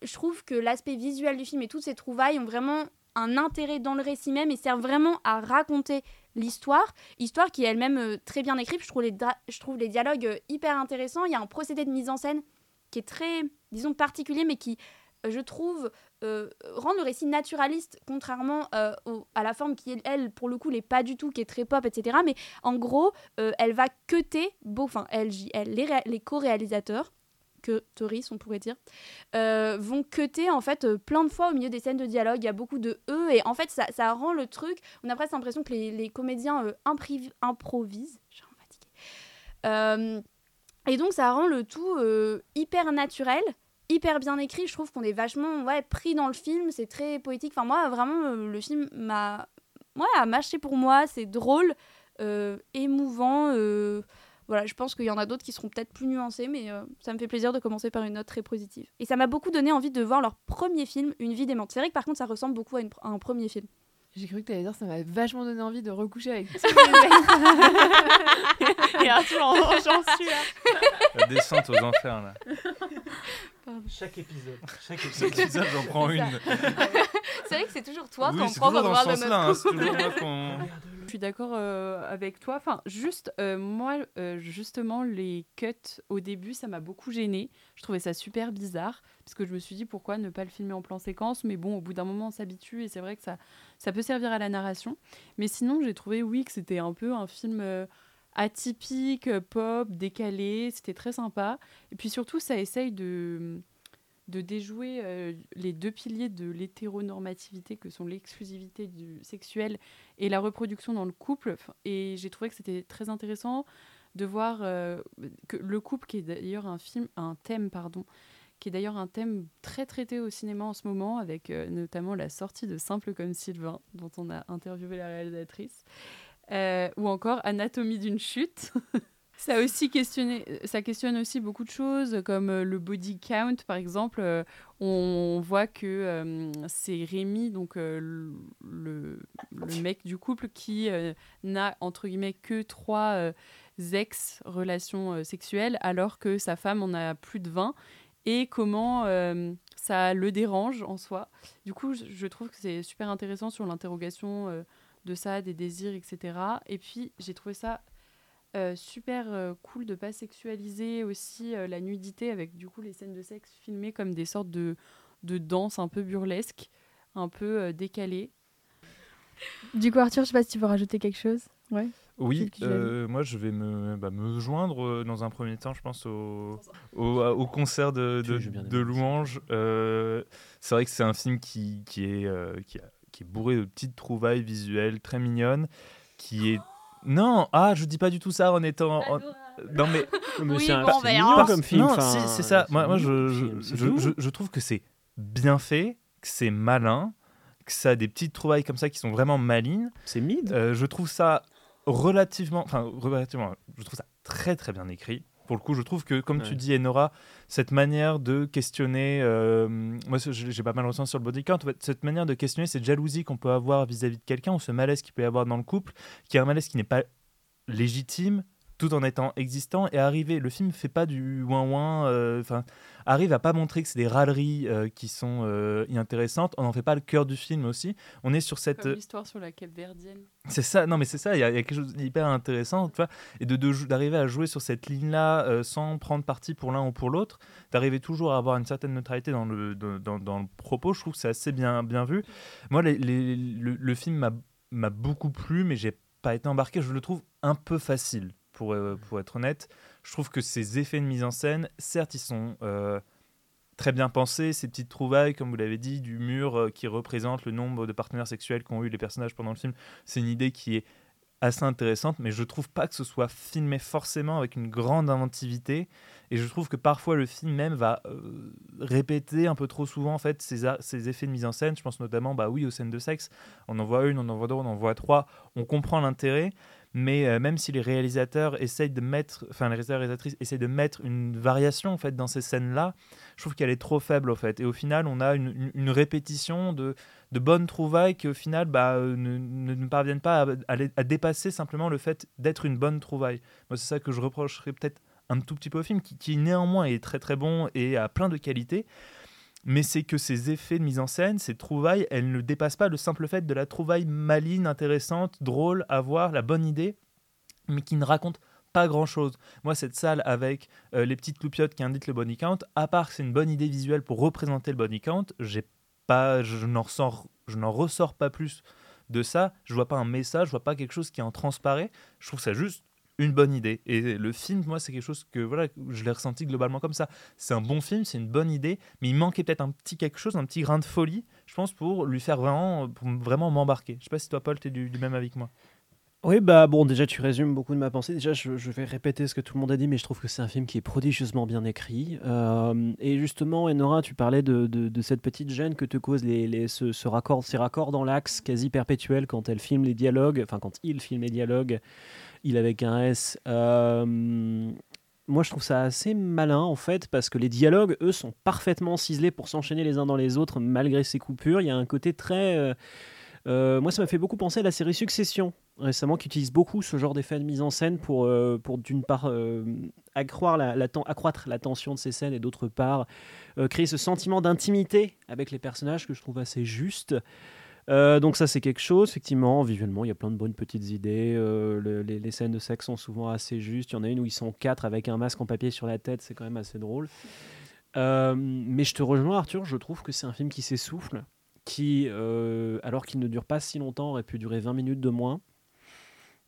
G: je trouve que l'aspect visuel du film et toutes ces trouvailles ont vraiment un intérêt dans le récit même et servent vraiment à raconter l'histoire. Histoire qui est elle-même euh, très bien écrite. Je trouve les, je trouve les dialogues euh, hyper intéressants. Il y a un procédé de mise en scène qui est très, disons, particulier, mais qui, euh, je trouve, rend le récit naturaliste, contrairement au- à la forme qui, elle, pour le coup, l'est pas du tout, qui est très pop, etc. Mais en gros, elle va beau, enfin, elle, les, les co-réalisateurs, que on pourrait dire, euh, vont cuter en fait euh, plein de fois au milieu des scènes de dialogue. Il y a beaucoup de eux et en fait ça, ça rend le truc. On a presque l'impression que les, les comédiens euh, improvisent. Et donc ça rend le tout hyper naturel, hyper bien écrit. Je trouve qu'on est vachement ouais, pris dans le film. C'est très poétique. Enfin moi vraiment le film m'a ouais, a marché pour moi. C'est drôle, émouvant. Voilà, je pense qu'il y en a d'autres qui seront peut-être plus nuancés, mais euh, ça me fait plaisir de commencer par une note très positive. Et ça m'a beaucoup donné envie de voir leur premier film, Une vie démente. C'est vrai que par contre, ça ressemble beaucoup à, une pr- à un premier film.
B: J'ai cru que tu allais dire ça m'a vachement donné envie de recoucher avec
E: Et Arthur, en- j'en suis là.
H: La descente aux enfers, là.
F: Chaque épisode. Chaque
H: épisode, j'en prends une.
G: C'est vrai que c'est toujours toi prend
H: toujours dans
G: voir
H: ce
G: le
H: sens-là. hein, C'est toujours moi qu'on.
E: Suis d'accord euh, avec toi. Enfin, juste, euh, moi, euh, justement, les cuts au début, ça m'a beaucoup gêné. Je trouvais ça super bizarre parce que je me suis dit pourquoi ne pas le filmer en plan séquence? Mais bon, au bout d'un moment, on s'habitue et c'est vrai que ça, ça peut servir à la narration. Mais sinon, j'ai trouvé, oui, que c'était un peu un film atypique, pop, décalé. C'était très sympa. Et puis surtout, ça essaye de de déjouer euh, les deux piliers de l'hétéronormativité que sont l'exclusivité du sexuel et la reproduction dans le couple. Et j'ai trouvé que c'était très intéressant de voir euh, que le couple, qui est d'ailleurs un film, un thème, pardon, qui est d'ailleurs un thème très traité au cinéma en ce moment, avec euh, notamment la sortie de Simple comme Sylvain, dont on a interviewé la réalisatrice, ou encore Anatomie d'une chute. Ça, aussi questionné, ça questionne aussi beaucoup de choses, comme euh, le body count, par exemple. Euh, on voit que euh, c'est Rémi, donc euh, le, le- mec du couple, qui euh, n'a, entre guillemets, que trois euh, ex-relations euh, sexuelles, alors que sa femme en a plus de 20, et comment euh, ça le dérange en soi. Du coup, je, trouve que c'est super intéressant sur l'interrogation euh, de ça, des désirs, etc. Et puis, j'ai trouvé ça euh, super euh, cool de pas sexualiser aussi euh, la nudité avec du coup les scènes de sexe filmées comme des sortes de, de danse un peu burlesque, un peu euh, décalées.
D: Du coup, Arthur, je sais pas si tu veux rajouter quelque chose. Ouais.
H: Oui, euh, moi je vais me, bah, me joindre euh, dans un premier temps, je pense, au, au, au concert de, de. Euh, c'est vrai que c'est un film qui, qui, est, euh, qui, a- qui est bourré de petites trouvailles visuelles très mignonnes, qui est... Non, ah, je dis pas du tout ça en étant... en- Non mais...
F: Mais
G: Oui,
F: c'est un-
G: bon, bah,
F: mignon comme film.
H: Non,
F: enfin,
H: si, c'est ça. Moi, moi je,
F: film,
H: je- je trouve que c'est bien fait, que c'est malin, que ça a des petites trouvailles comme ça qui sont vraiment malines.
F: C'est mid.
H: Euh, je trouve ça relativement, enfin relativement, je trouve ça très très bien écrit. Pour le coup, je trouve que, comme tu dis, Enora, cette manière de questionner, euh, moi j'ai pas mal ressenti sur le body count, en fait, cette manière de questionner cette jalousie qu'on peut avoir vis-à-vis de quelqu'un, ou ce malaise qu'il peut y avoir dans le couple, qui est un malaise qui n'est pas légitime, tout en étant existant, et arriver, le film fait pas du ouin-ouin, euh, enfin, arrive à pas montrer que c'est des râleries euh, qui sont euh, inintéressantes, on n'en fait pas le cœur du film aussi, on est sur cette...
E: Comme l'histoire sur la Cape Verdienne.
H: C'est ça, non mais c'est ça, il y, a il y a quelque chose d'hyper intéressant, tu vois, et de d'arriver à jouer sur cette ligne-là euh, sans prendre parti pour l'un ou pour l'autre, d'arriver toujours à avoir une certaine neutralité dans le, dans, dans- dans le propos, je trouve que c'est assez bien, bien vu. Moi, les- les- le, le film m'a- m'a beaucoup plu, mais j'ai pas été embarqué, je le trouve un peu facile, pour, euh, pour être honnête. Je trouve que ces effets de mise en scène, certes, ils sont... euh, très bien pensés, ces petites trouvailles, comme vous l'avez dit, du mur euh, qui représente le nombre de partenaires sexuels qu'ont eu les personnages pendant le film c'est une idée qui est assez intéressante, mais je trouve pas que ce soit filmé forcément avec une grande inventivité. Et je trouve que parfois le film même va répéter un peu trop souvent en fait effets de mise en scène. Je pense notamment, bah oui, aux scènes de sexe. On en voit une, on en voit deux, on en voit trois. On comprend l'intérêt, mais euh, même si les réalisateurs essayent de mettre, enfin les réalisateurs et réalisatrices essayent de mettre une variation en fait dans ces scènes-là, je trouve qu'elle est trop faible en fait. Et au final, on a une, répétition de de bonnes trouvailles qui au final bah, euh, ne, ne, ne parviennent pas à, à dépasser simplement le fait d'être une bonne trouvaille. Moi, c'est ça que je reprocherais peut-être un tout petit peu au film, qui, qui néanmoins est très très bon et a plein de qualités. Mais c'est que ces effets de mise en scène, ces trouvailles, elles ne dépassent pas le simple fait de la trouvaille maligne, intéressante, drôle, à voir, la bonne idée, mais qui ne raconte pas grand chose. Moi, cette salle avec euh, les petites loupiottes qui indiquent le body count, à part que c'est une bonne idée visuelle pour représenter le body count, j'ai pas, je n'en ressors, je n'en ressors pas plus de ça. Je vois pas un message, je vois pas quelque chose qui en transparaît. Je trouve ça juste une bonne idée. Et le film, moi, c'est quelque chose que voilà, je l'ai ressenti globalement comme ça. C'est un bon film, c'est une bonne idée, mais il manquait peut-être un petit quelque chose, un petit grain de folie, je pense, pour lui faire vraiment, pour vraiment m'embarquer. Je sais pas si toi, Paul, tu es du, même avis que moi.
F: Oui, bah bon, déjà tu résumes beaucoup de ma pensée. Déjà, je, vais répéter ce que tout le monde a dit, mais je trouve que c'est un film qui est prodigieusement bien écrit. Euh, et justement, Enora, tu parlais de, de, cette petite gêne que te cause les, les ce, raccord, ces raccords dans l'axe quasi perpétuel quand elle filme les dialogues, enfin quand il filme les dialogues, il avec un S. Euh, moi, je trouve ça assez malin en fait, parce que les dialogues, eux, sont parfaitement ciselés pour s'enchaîner les uns dans les autres malgré ces coupures. Il y a un côté très. Euh, euh, moi, ça m'a fait beaucoup penser à la série Succession récemment qui utilise beaucoup ce genre d'effet de mise en scène pour, d'une part, accroître, la, accroître la tension de ces scènes et d'autre part, créer ce sentiment d'intimité avec les personnages que je trouve assez juste. Donc ça c'est quelque chose, effectivement, visuellement il y a plein de bonnes petites idées, les, les, scènes de sexe sont souvent assez justes, il y en a une où ils sont quatre avec un masque en papier sur la tête, c'est quand même assez drôle. mais je te rejoins Arthur, je trouve que c'est un film qui s'essouffle, qui, euh, alors qu'il ne dure pas si longtemps, aurait pu durer 20 minutes de moins,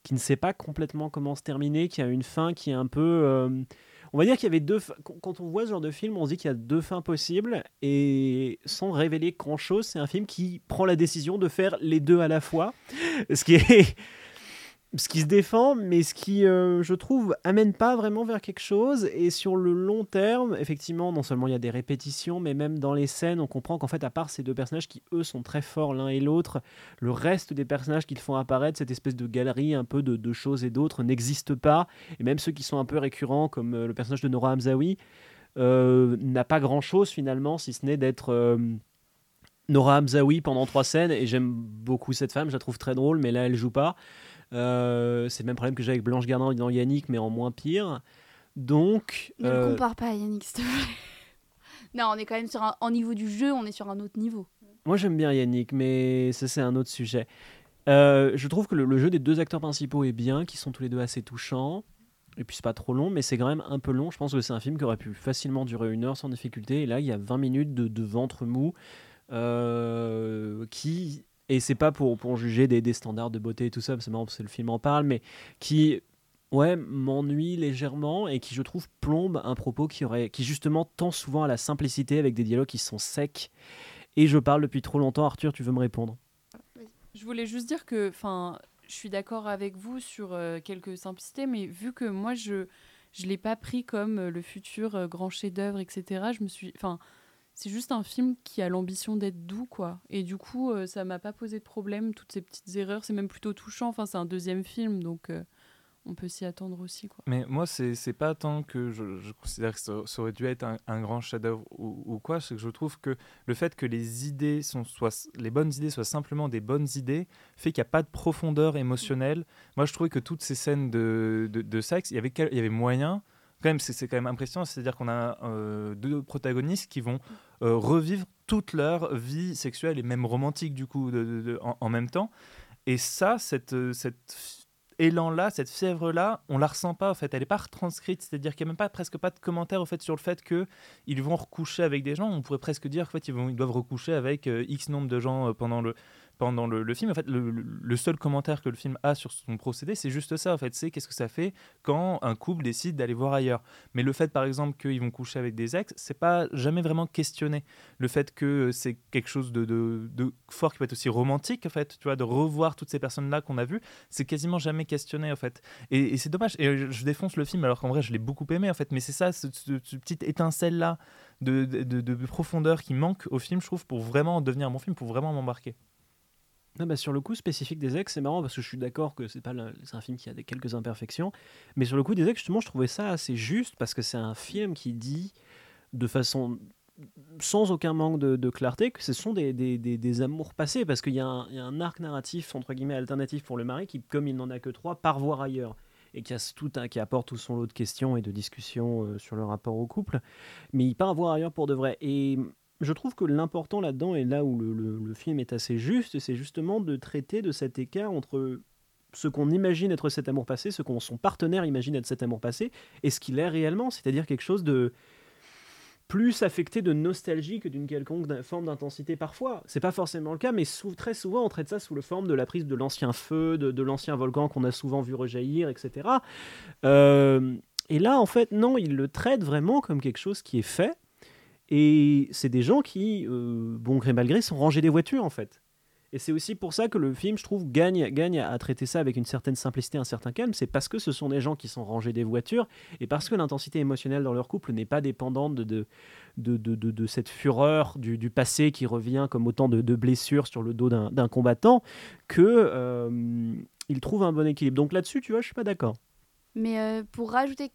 F: qui ne sait pas complètement comment se terminer, qui a une fin qui est un peu... On va dire qu'il y avait deux... Quand on voit ce genre de film, on se dit qu'il y a deux fins possibles, et sans révéler grand-chose, c'est un film qui prend la décision de faire les deux à la fois, ce qui est ce qui se défend, mais ce qui, euh, je trouve, amène pas vraiment vers quelque chose. Et sur le long terme, effectivement, non seulement il y a des répétitions, mais même dans les scènes, on comprend qu'en fait, à part ces deux personnages qui, eux, sont très forts l'un et l'autre, le reste des personnages qu'ils font apparaître, cette espèce de galerie un peu de, choses et d'autres, n'existe pas. Et même ceux qui sont un peu récurrents, comme euh, le personnage de Nora Hamzaoui, euh, n'a pas grand-chose finalement, si ce n'est d'être... Nora Hamzaoui pendant trois scènes et j'aime beaucoup cette femme, je la trouve très drôle, mais là elle joue pas. Euh, c'est le même problème que j'ai avec Blanche Gardin dans Yannick, mais en moins pire. Donc.
G: Ne euh... compare pas à Yannick, s'il te plaît. non, on est quand même sur un. En niveau du jeu, on est sur un autre niveau.
F: Moi, j'aime bien Yannick, mais ça, c'est un autre sujet. Euh, je trouve que le, jeu des deux acteurs principaux est bien, qui sont tous les deux assez touchants. Et puis c'est pas trop long, mais c'est quand même un peu long. Je pense que c'est un film qui aurait pu facilement durer une heure sans difficulté. Et là, il y a 20 minutes de, de ventre mou euh, qui et c'est pas pour, pour juger des, des, standards de beauté et tout ça, c'est marrant parce que le film en parle, mais qui ouais, m'ennuie légèrement et qui, je trouve, plombe un propos qui, aurait, qui justement tend souvent à la simplicité avec des dialogues qui sont secs. Et je parle depuis trop longtemps. Arthur, tu veux me répondre?
E: Je voulais juste dire que, enfin, je suis d'accord avec vous sur euh, quelques simplicités, mais vu que moi, je je l'ai pas pris comme euh, le futur euh, grand chef-d'œuvre, etc. Je me suis, c'est juste un film qui a l'ambition d'être doux, quoi. Et du coup, euh, ça m'a pas posé de problème, toutes ces petites erreurs. C'est même plutôt touchant. Enfin, c'est un deuxième film, donc euh, on peut s'y attendre aussi, quoi.
H: Mais moi, c'est pas tant que je, considère que ça, aurait dû être un, grand chef-d'œuvre ou, quoi, c'est que je trouve que le fait que les idées sont les bonnes idées soient simplement des bonnes idées fait qu'il n'y a pas de profondeur émotionnelle. Moi, je trouvais que toutes ces scènes de, de, de sexe, il y avait, il c'est quand même impressionnant. C'est-à-dire qu'on a euh, deux protagonistes qui vont euh, revivre toute leur vie sexuelle et même romantique, du coup, en, même temps. Et ça, cette, euh, élan-là, cette fièvre-là, on la ressent pas, en fait. Elle n'est pas retranscrite. C'est-à-dire qu'il n'y a même pas, presque pas de commentaires, au fait, sur le fait qu'ils vont recoucher avec des gens. On pourrait presque dire qu'en fait, ils doivent recoucher avec X nombre de gens pendant le, pendant le, film. En fait, le, seul commentaire que le film a sur son procédé, c'est juste ça. En fait, c'est qu'est-ce que ça fait quand un couple décide d'aller voir ailleurs. Mais le fait, par exemple, qu'ils vont coucher avec des ex, c'est pas jamais vraiment questionné. Le fait que c'est quelque chose de, fort qui peut être aussi romantique, en fait, tu vois, de revoir toutes ces personnes-là qu'on a vues, c'est quasiment jamais questionné, en fait. Et, c'est dommage. Et je, défonce le film alors qu'en vrai, je l'ai beaucoup aimé, en fait. Mais c'est ça, ce, petite étincelle-là de, de, de, profondeur qui manque au film, je trouve, pour vraiment devenir mon film, pour vraiment m'embarquer.
F: Bah, sur le coup spécifique des ex, c'est marrant parce que je suis d'accord que c'est pas un film qui a des quelques imperfections, mais sur le coup des ex, justement, je trouvais ça assez juste parce que c'est un film qui dit de façon sans aucun manque de, clarté que ce sont des, des, des, amours passés parce qu'il y, a un arc narratif entre guillemets alternatif pour le mari qui, comme il n'en a que trois, part voir ailleurs et qui apporte tout son lot de questions et de discussions euh, sur le rapport au couple, mais il part voir ailleurs pour de vrai. Et je trouve que l'important là-dedans, et là où le, film est assez juste, c'est justement de traiter de cet écart entre ce qu'on imagine être cet amour passé, ce qu'on son partenaire imagine être cet amour passé, et ce qu'il est réellement, c'est-à-dire quelque chose de plus affecté de nostalgie que d'une quelconque forme d'intensité parfois. C'est pas forcément le cas, mais très souvent on traite ça sous la forme de la prise de l'ancien feu, de, l'ancien volcan qu'on a souvent vu rejaillir, etc. Euh, et là, en fait, non, il le traite vraiment comme quelque chose qui est fait, et c'est des gens qui, euh, bon gré mal gré, sont rangés des voitures en fait. Et c'est aussi pour ça que le film, je trouve, gagne, gagne à traiter ça avec une certaine simplicité, un certain calme. C'est parce que ce sont des gens qui sont rangés des voitures et parce que l'intensité émotionnelle dans leur couple n'est pas dépendante de, de, de, de, de cette fureur du, passé qui revient comme autant de, blessures sur le dos d'un combattant que euh, il trouve un bon équilibre. Donc là-dessus, tu vois, je suis pas d'accord.
G: Mais euh, pour rajouter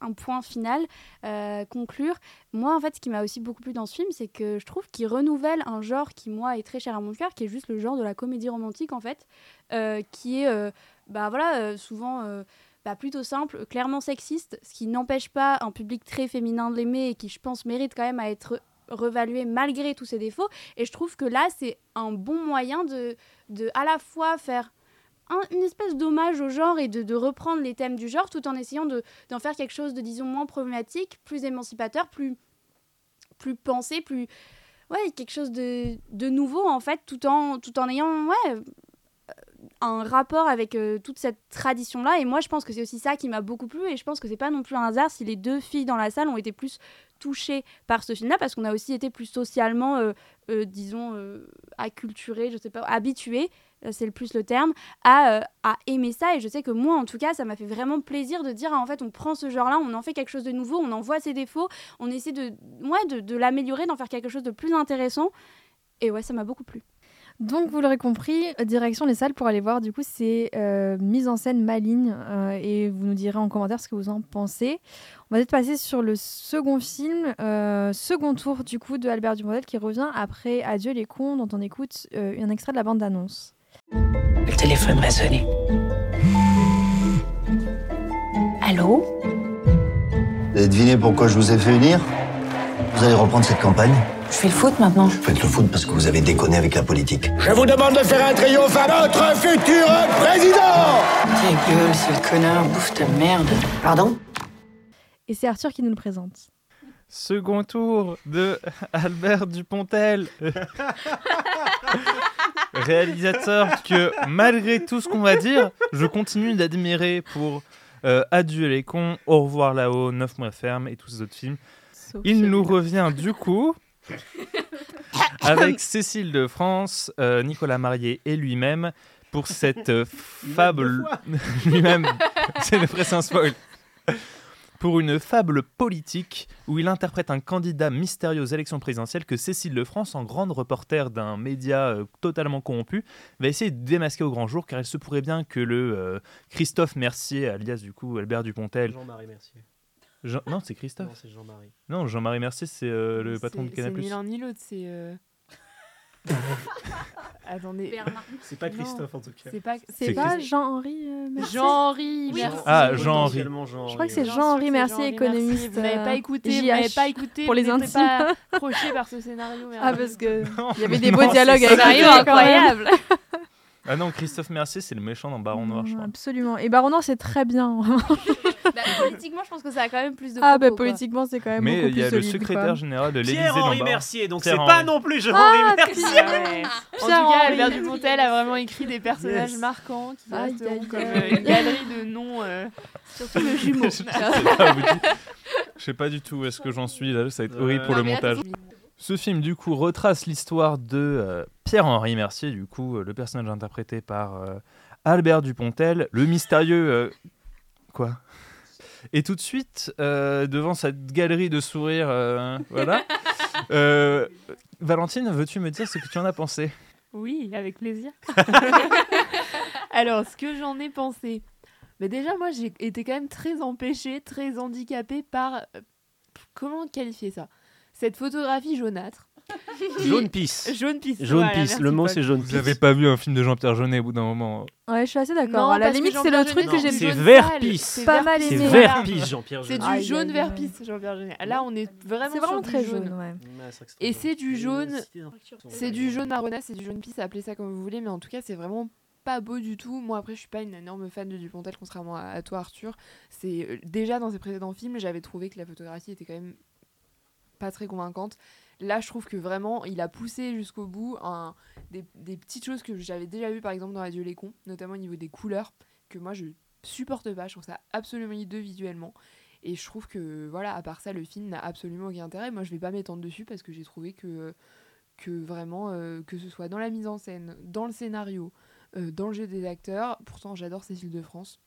G: un point final, euh, conclure. Moi, en fait, ce qui m'a aussi beaucoup plu dans ce film, c'est que je trouve qu'il renouvelle un genre qui, moi, est très cher à mon cœur, qui est juste le genre de la comédie romantique, en fait, euh, qui est, euh, bah voilà, souvent bah, plutôt simple, clairement sexiste, ce qui n'empêche pas un public très féminin de l'aimer et qui, je pense, mérite quand même à être revalué malgré tous ses défauts. Et je trouve que là, c'est un bon moyen de, de à la fois faire une espèce d'hommage au genre et de, reprendre les thèmes du genre tout en essayant d'en faire quelque chose de, disons, moins problématique, plus émancipateur, plus, plus pensé, plus. Ouais, quelque chose de, de nouveau en fait, tout en, tout en ayant ouais, un rapport avec euh, toute cette tradition-là. Et moi, je pense que c'est aussi ça qui m'a beaucoup plu. Et je pense que c'est pas non plus un hasard si les deux filles dans la salle ont été plus touchées par ce film-là, parce qu'on a aussi été plus socialement, euh, euh, disons, acculturées, je sais pas, habituées euh, c'est le plus le terme, à, euh, à, aimer ça. Et je sais que moi, en tout cas, ça m'a fait vraiment plaisir de dire, ah, en fait, on prend ce genre-là, on en fait quelque chose de nouveau, on en voit ses défauts, on essaie de, ouais, de, de l'améliorer, d'en faire quelque chose de plus intéressant. Et ouais, ça m'a beaucoup plu.
D: Donc, vous l'aurez compris, direction les salles pour aller voir, du coup, c'est euh, mise en scène maligne. et vous nous direz en commentaire ce que vous en pensez. On va peut-être passer sur le second film, second tour, du coup, de Albert Dupontel qui revient après Adieu les cons, dont on écoute un extrait de la bande-annonce.
J: Le téléphone va sonner. Allô?
K: Vous avez deviné pourquoi je vous ai fait venir? Vous allez reprendre cette campagne?
J: Je fais le foot maintenant.
K: Vous faites le foot parce que vous avez déconné avec la politique.
L: Je vous demande de faire un triomphe à notre futur président
J: Ta gueule, ce connard, bouffe ta merde. Pardon?
D: Et c'est Arthur qui nous le présente.
H: Second tour de Albert Dupontel. Réalisateur que, malgré tout ce qu'on va dire, je continue d'admirer pour euh, Adieu les cons, Au revoir là-haut, Neuf mois ferme et tous ces autres films. Il nous revient du coup avec Cécile de France, euh, Nicolas Marié et lui-même pour cette euh, fable. lui-même, c'est le presque un spoil pour une fable politique où il interprète un candidat mystérieux aux élections présidentielles que Cécile Lefrance, en grande reporter d'un média euh, totalement corrompu, va essayer de démasquer au grand jour car il se pourrait bien que le euh, Christophe Mercier, alias du coup Albert Dupontel.
F: Jean-Marie Mercier.
H: Non, c'est Christophe. Non,
F: c'est Jean-Marie.
H: Non, Jean-Marie Mercier, c'est euh, le patron de Canal+.
B: C'est ni l'un ni l'autre, c'est. Attendez.
F: C'est pas Christophe en tout cas.
D: C'est pas, c'est pas Jean-Henri euh, Mercier.
B: Jean-Henri Mercier.
H: Ah, Jean-Henri.
D: Je crois que c'est Jean-Henri Mercier, économiste.
B: Vous n'avez pas écouté, vous n'avez pas écouté.
D: Pour les intimes.
B: pas accroché par ce scénario.
D: Ah, parce que il y avait des beaux dialogues avec
B: incroyable.
H: Ah non, Christophe Mercier, c'est le méchant dans Baron Noir, je crois.
D: Absolument. Et Baron Noir, c'est très bien.
G: bah, politiquement, je pense que ça a quand même plus de.
D: Ah, bah, politiquement, c'est quand même.
H: Mais
D: il
H: y a le secrétaire général de l'Élysée.
F: Pierre-Henri Mercier, donc c'est pas non plus Jean-Henri
B: ah,
F: Mercier.
B: En tout cas, Albert Dupontel a vraiment écrit des personnages marquants qui resteront comme euh, une galerie de noms. Euh, surtout le jumeau.
H: Je sais pas du tout où est-ce que j'en suis là, ça va être horrible pour le montage. Ce film, du coup, retrace l'histoire de euh, Pierre-Henri Mercier, du coup, euh, le personnage interprété par euh, Albert Dupontel, le mystérieux. Quoi? Et tout de suite, devant cette galerie de sourires, voilà. Valentine, veux-tu me dire ce que tu en as pensé?
B: Oui, avec plaisir. Alors, ce que j'en ai pensé. Mais déjà, moi, j'ai été quand même très empêchée, très handicapée par. Comment qualifier ça? Cette photographie jaunâtre.
F: Jaune pisse.
B: Jaune pisse.
F: Jaune pisse. Le mot c'est jaune pisse.
H: Vous n'avez pas vu un film de Jean-Pierre Jeunet au bout d'un moment
D: Ouais, je suis assez d'accord. À la limite, c'est le truc que j'aime
F: C'est vert pisse.
D: C'est pas mal
F: aimé. C'est vert pisse, Jean-Pierre
B: Jeunet. C'est du jaune vert pisse, Jean-Pierre Jeunet. Là, on est vraiment.
D: C'est vraiment très jaune, ouais.
B: Et c'est du jaune. C'est du jaune marronasse, c'est du jaune pisse, appelez ça comme vous voulez, mais en tout cas, c'est vraiment pas beau du tout. Moi, après, je suis pas une énorme fan de Dupontel, contrairement à toi, Arthur. C'est euh, déjà dans ses précédents films, j'avais trouvé que la photographie était quand même pas très convaincante. Là, je trouve que vraiment, il a poussé jusqu'au bout des, petites choses que j'avais déjà vues, par exemple, dans Radio Les Cons, notamment au niveau des couleurs, que moi, je supporte pas. Je trouve ça absolument hideux visuellement. Et je trouve que, voilà, à part ça, le film n'a absolument aucun intérêt. Moi, je vais pas m'étendre dessus parce que j'ai trouvé que que vraiment, euh, que ce soit dans la mise en scène, dans le scénario, euh, dans le jeu des acteurs, pourtant j'adore Cécile de France.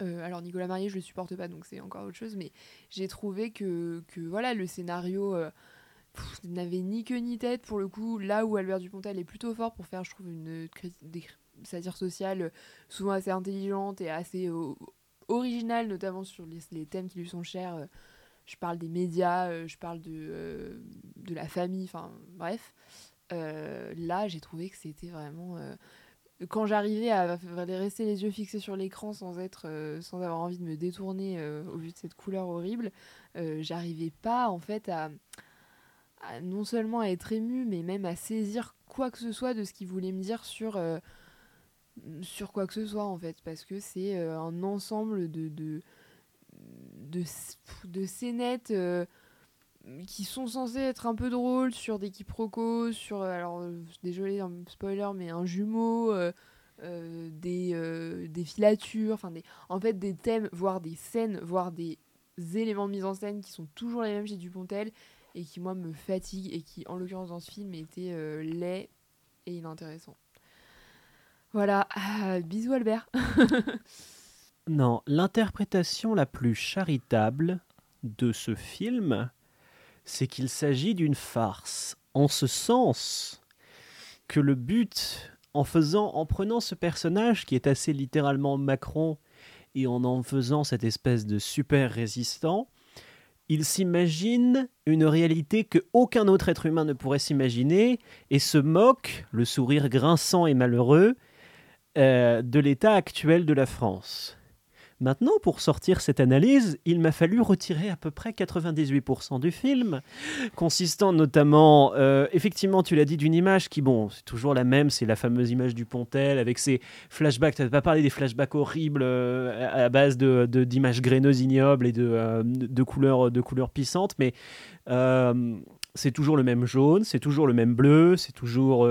B: Euh, alors Nicolas Marié, je le supporte pas, donc c'est encore autre chose, mais j'ai trouvé que, voilà, le scénario euh, n'avait ni queue ni tête pour le coup, là où Albert Dupontel est plutôt fort pour faire, je trouve, une cri- satire sociale euh, souvent assez intelligente et assez euh, originale, notamment sur les, thèmes qui lui sont chers. euh, je parle des médias, euh, je parle de, euh, de la famille, enfin bref. Euh, là, j'ai trouvé que c'était vraiment. Quand j'arrivais à rester les yeux fixés sur l'écran sans être, euh, sans avoir envie de me détourner euh, au vu de cette couleur horrible, euh, j'arrivais pas en fait à, non seulement à être ému, mais même à saisir quoi que ce soit de ce qu'il voulait me dire sur sur quoi que ce soit en fait, parce que c'est un ensemble de de de, de scénettes. Qui sont censés être un peu drôles sur des quiproquos, sur, euh, alors euh, désolé, un spoiler, mais un jumeau, euh, des, des filatures, enfin des, en fait des thèmes, voire des scènes, voire des éléments de mise en scène qui sont toujours les mêmes chez Dupontel et qui moi me fatiguent et qui en l'occurrence dans ce film étaient laids et inintéressants. Voilà, Ah, bisous Albert.
F: Non, l'interprétation la plus charitable de ce film, c'est qu'il s'agit d'une farce. En ce sens que le but, en faisant, en prenant ce personnage qui est assez littéralement Macron et en en faisant cette espèce de super résistant, il s'imagine une réalité que aucun autre être humain ne pourrait s'imaginer et se moque, le sourire grinçant et malheureux, euh, de l'état actuel de la France. Maintenant, pour sortir cette analyse, il m'a fallu retirer à peu près 98% du film, consistant notamment, euh, effectivement, tu l'as dit, d'une image qui, bon, c'est toujours la même, c'est la fameuse image du Pontel avec ses flashbacks. Tu n'as pas parlé des flashbacks horribles euh, à base de- d'images graineuses ignobles et de, euh, de couleurs, de couleurs pissantes, mais c'est toujours le même jaune, c'est toujours le même bleu, c'est toujours,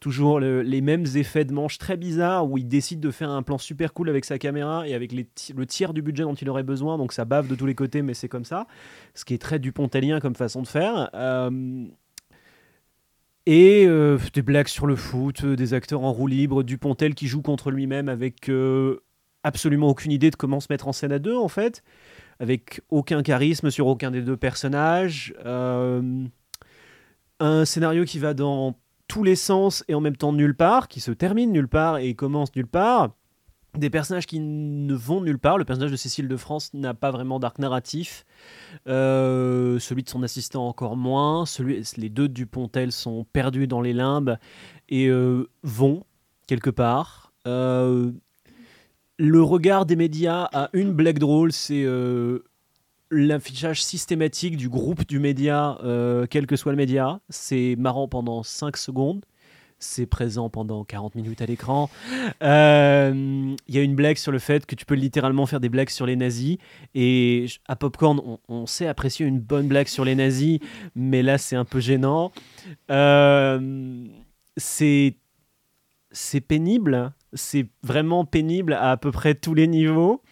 F: toujours le- les mêmes effets de manche très bizarres où il décide de faire un plan super cool avec sa caméra et avec le tiers du budget dont il aurait besoin, donc ça bave de tous les côtés, mais c'est comme ça. Ce qui est très dupontelien comme façon de faire. Euh, et euh, des blagues sur le foot, euh, des acteurs en roue libre, Dupontel qui joue contre lui-même avec absolument aucune idée de comment se mettre en scène à deux en fait, avec aucun charisme sur aucun des deux personnages. Un scénario qui va dans tous les sens et en même temps nulle part, qui se termine nulle part et commence nulle part. Des personnages qui ne vont nulle part. Le personnage de Cécile de France n'a pas vraiment d'arc narratif. Euh, celui de son assistant encore moins. Les deux du Pontel sont perdus dans les limbes et euh, vont quelque part. Euh, le regard des médias a une blague drôle, c'est l'affichage systématique du groupe du média, euh, quel que soit le média. C'est marrant pendant 5 secondes. C'est présent pendant 40 minutes à l'écran. Euh, Il y a une blague sur le fait que tu peux littéralement faire des blagues sur les nazis. Et à Popcorn, on, sait apprécier une bonne blague sur les nazis, mais là, c'est un peu gênant. Euh, c'est pénible. C'est vraiment pénible à à peu près tous les niveaux.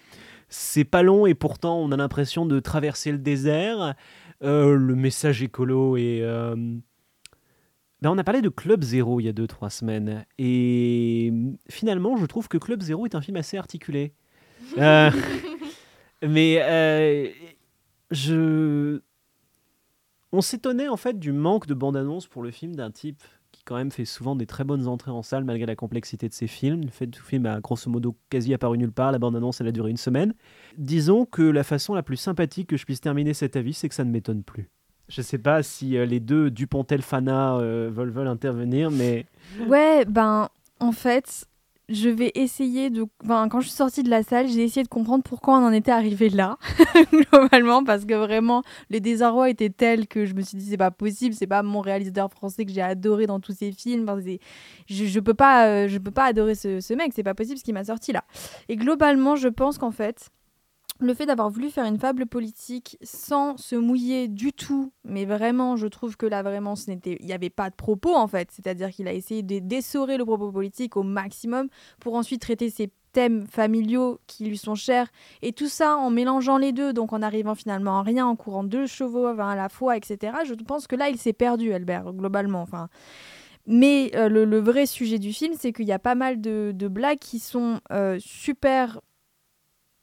F: C'est pas long et pourtant on a l'impression de traverser le désert. Euh, le message écolo est. euh, ben, on a parlé de Club Zéro il y a 2-3 semaines. Et finalement, je trouve que Club Zéro est un film assez articulé. Euh, mais je. On s'étonnait en fait du manque de bande-annonce pour le film d'un type quand même fait souvent des très bonnes entrées en salle malgré la complexité de ses films. Le fait le film a grosso modo quasi apparu nulle part, la bande-annonce elle a duré une semaine. Disons que la façon la plus sympathique que je puisse terminer cet avis, c'est que ça ne m'étonne plus. Je sais pas si euh, les deux Dupontel Fana euh, veulent, veulent intervenir, mais
D: Ouais, ben, en fait, je vais essayer de. Enfin, quand je suis sortie de la salle, j'ai essayé de comprendre pourquoi on en était arrivé là, globalement, parce que vraiment, le désarroi était tel que je me suis dit, c'est pas possible, c'est pas mon réalisateur français que j'ai adoré dans tous ses films. Enfin, je, je peux pas, euh, je peux pas adorer ce, ce mec, c'est pas possible ce qui m'a sorti là. Et globalement, je pense qu'en fait, le fait d'avoir voulu faire une fable politique sans se mouiller du tout, mais vraiment, je trouve que là, vraiment, ce n'était, il n'y avait pas de propos en fait. C'est-à-dire qu'il a essayé de d'essorer le propos politique au maximum pour ensuite traiter ses thèmes familiaux qui lui sont chers, et tout ça en mélangeant les deux, donc en arrivant finalement à rien, en courant deux chevaux à la fois, etc. Je pense que là, il s'est perdu, Albert, globalement. Enfin, mais euh, le, le vrai sujet du film, c'est qu'il y a pas mal de, de blagues qui sont euh, super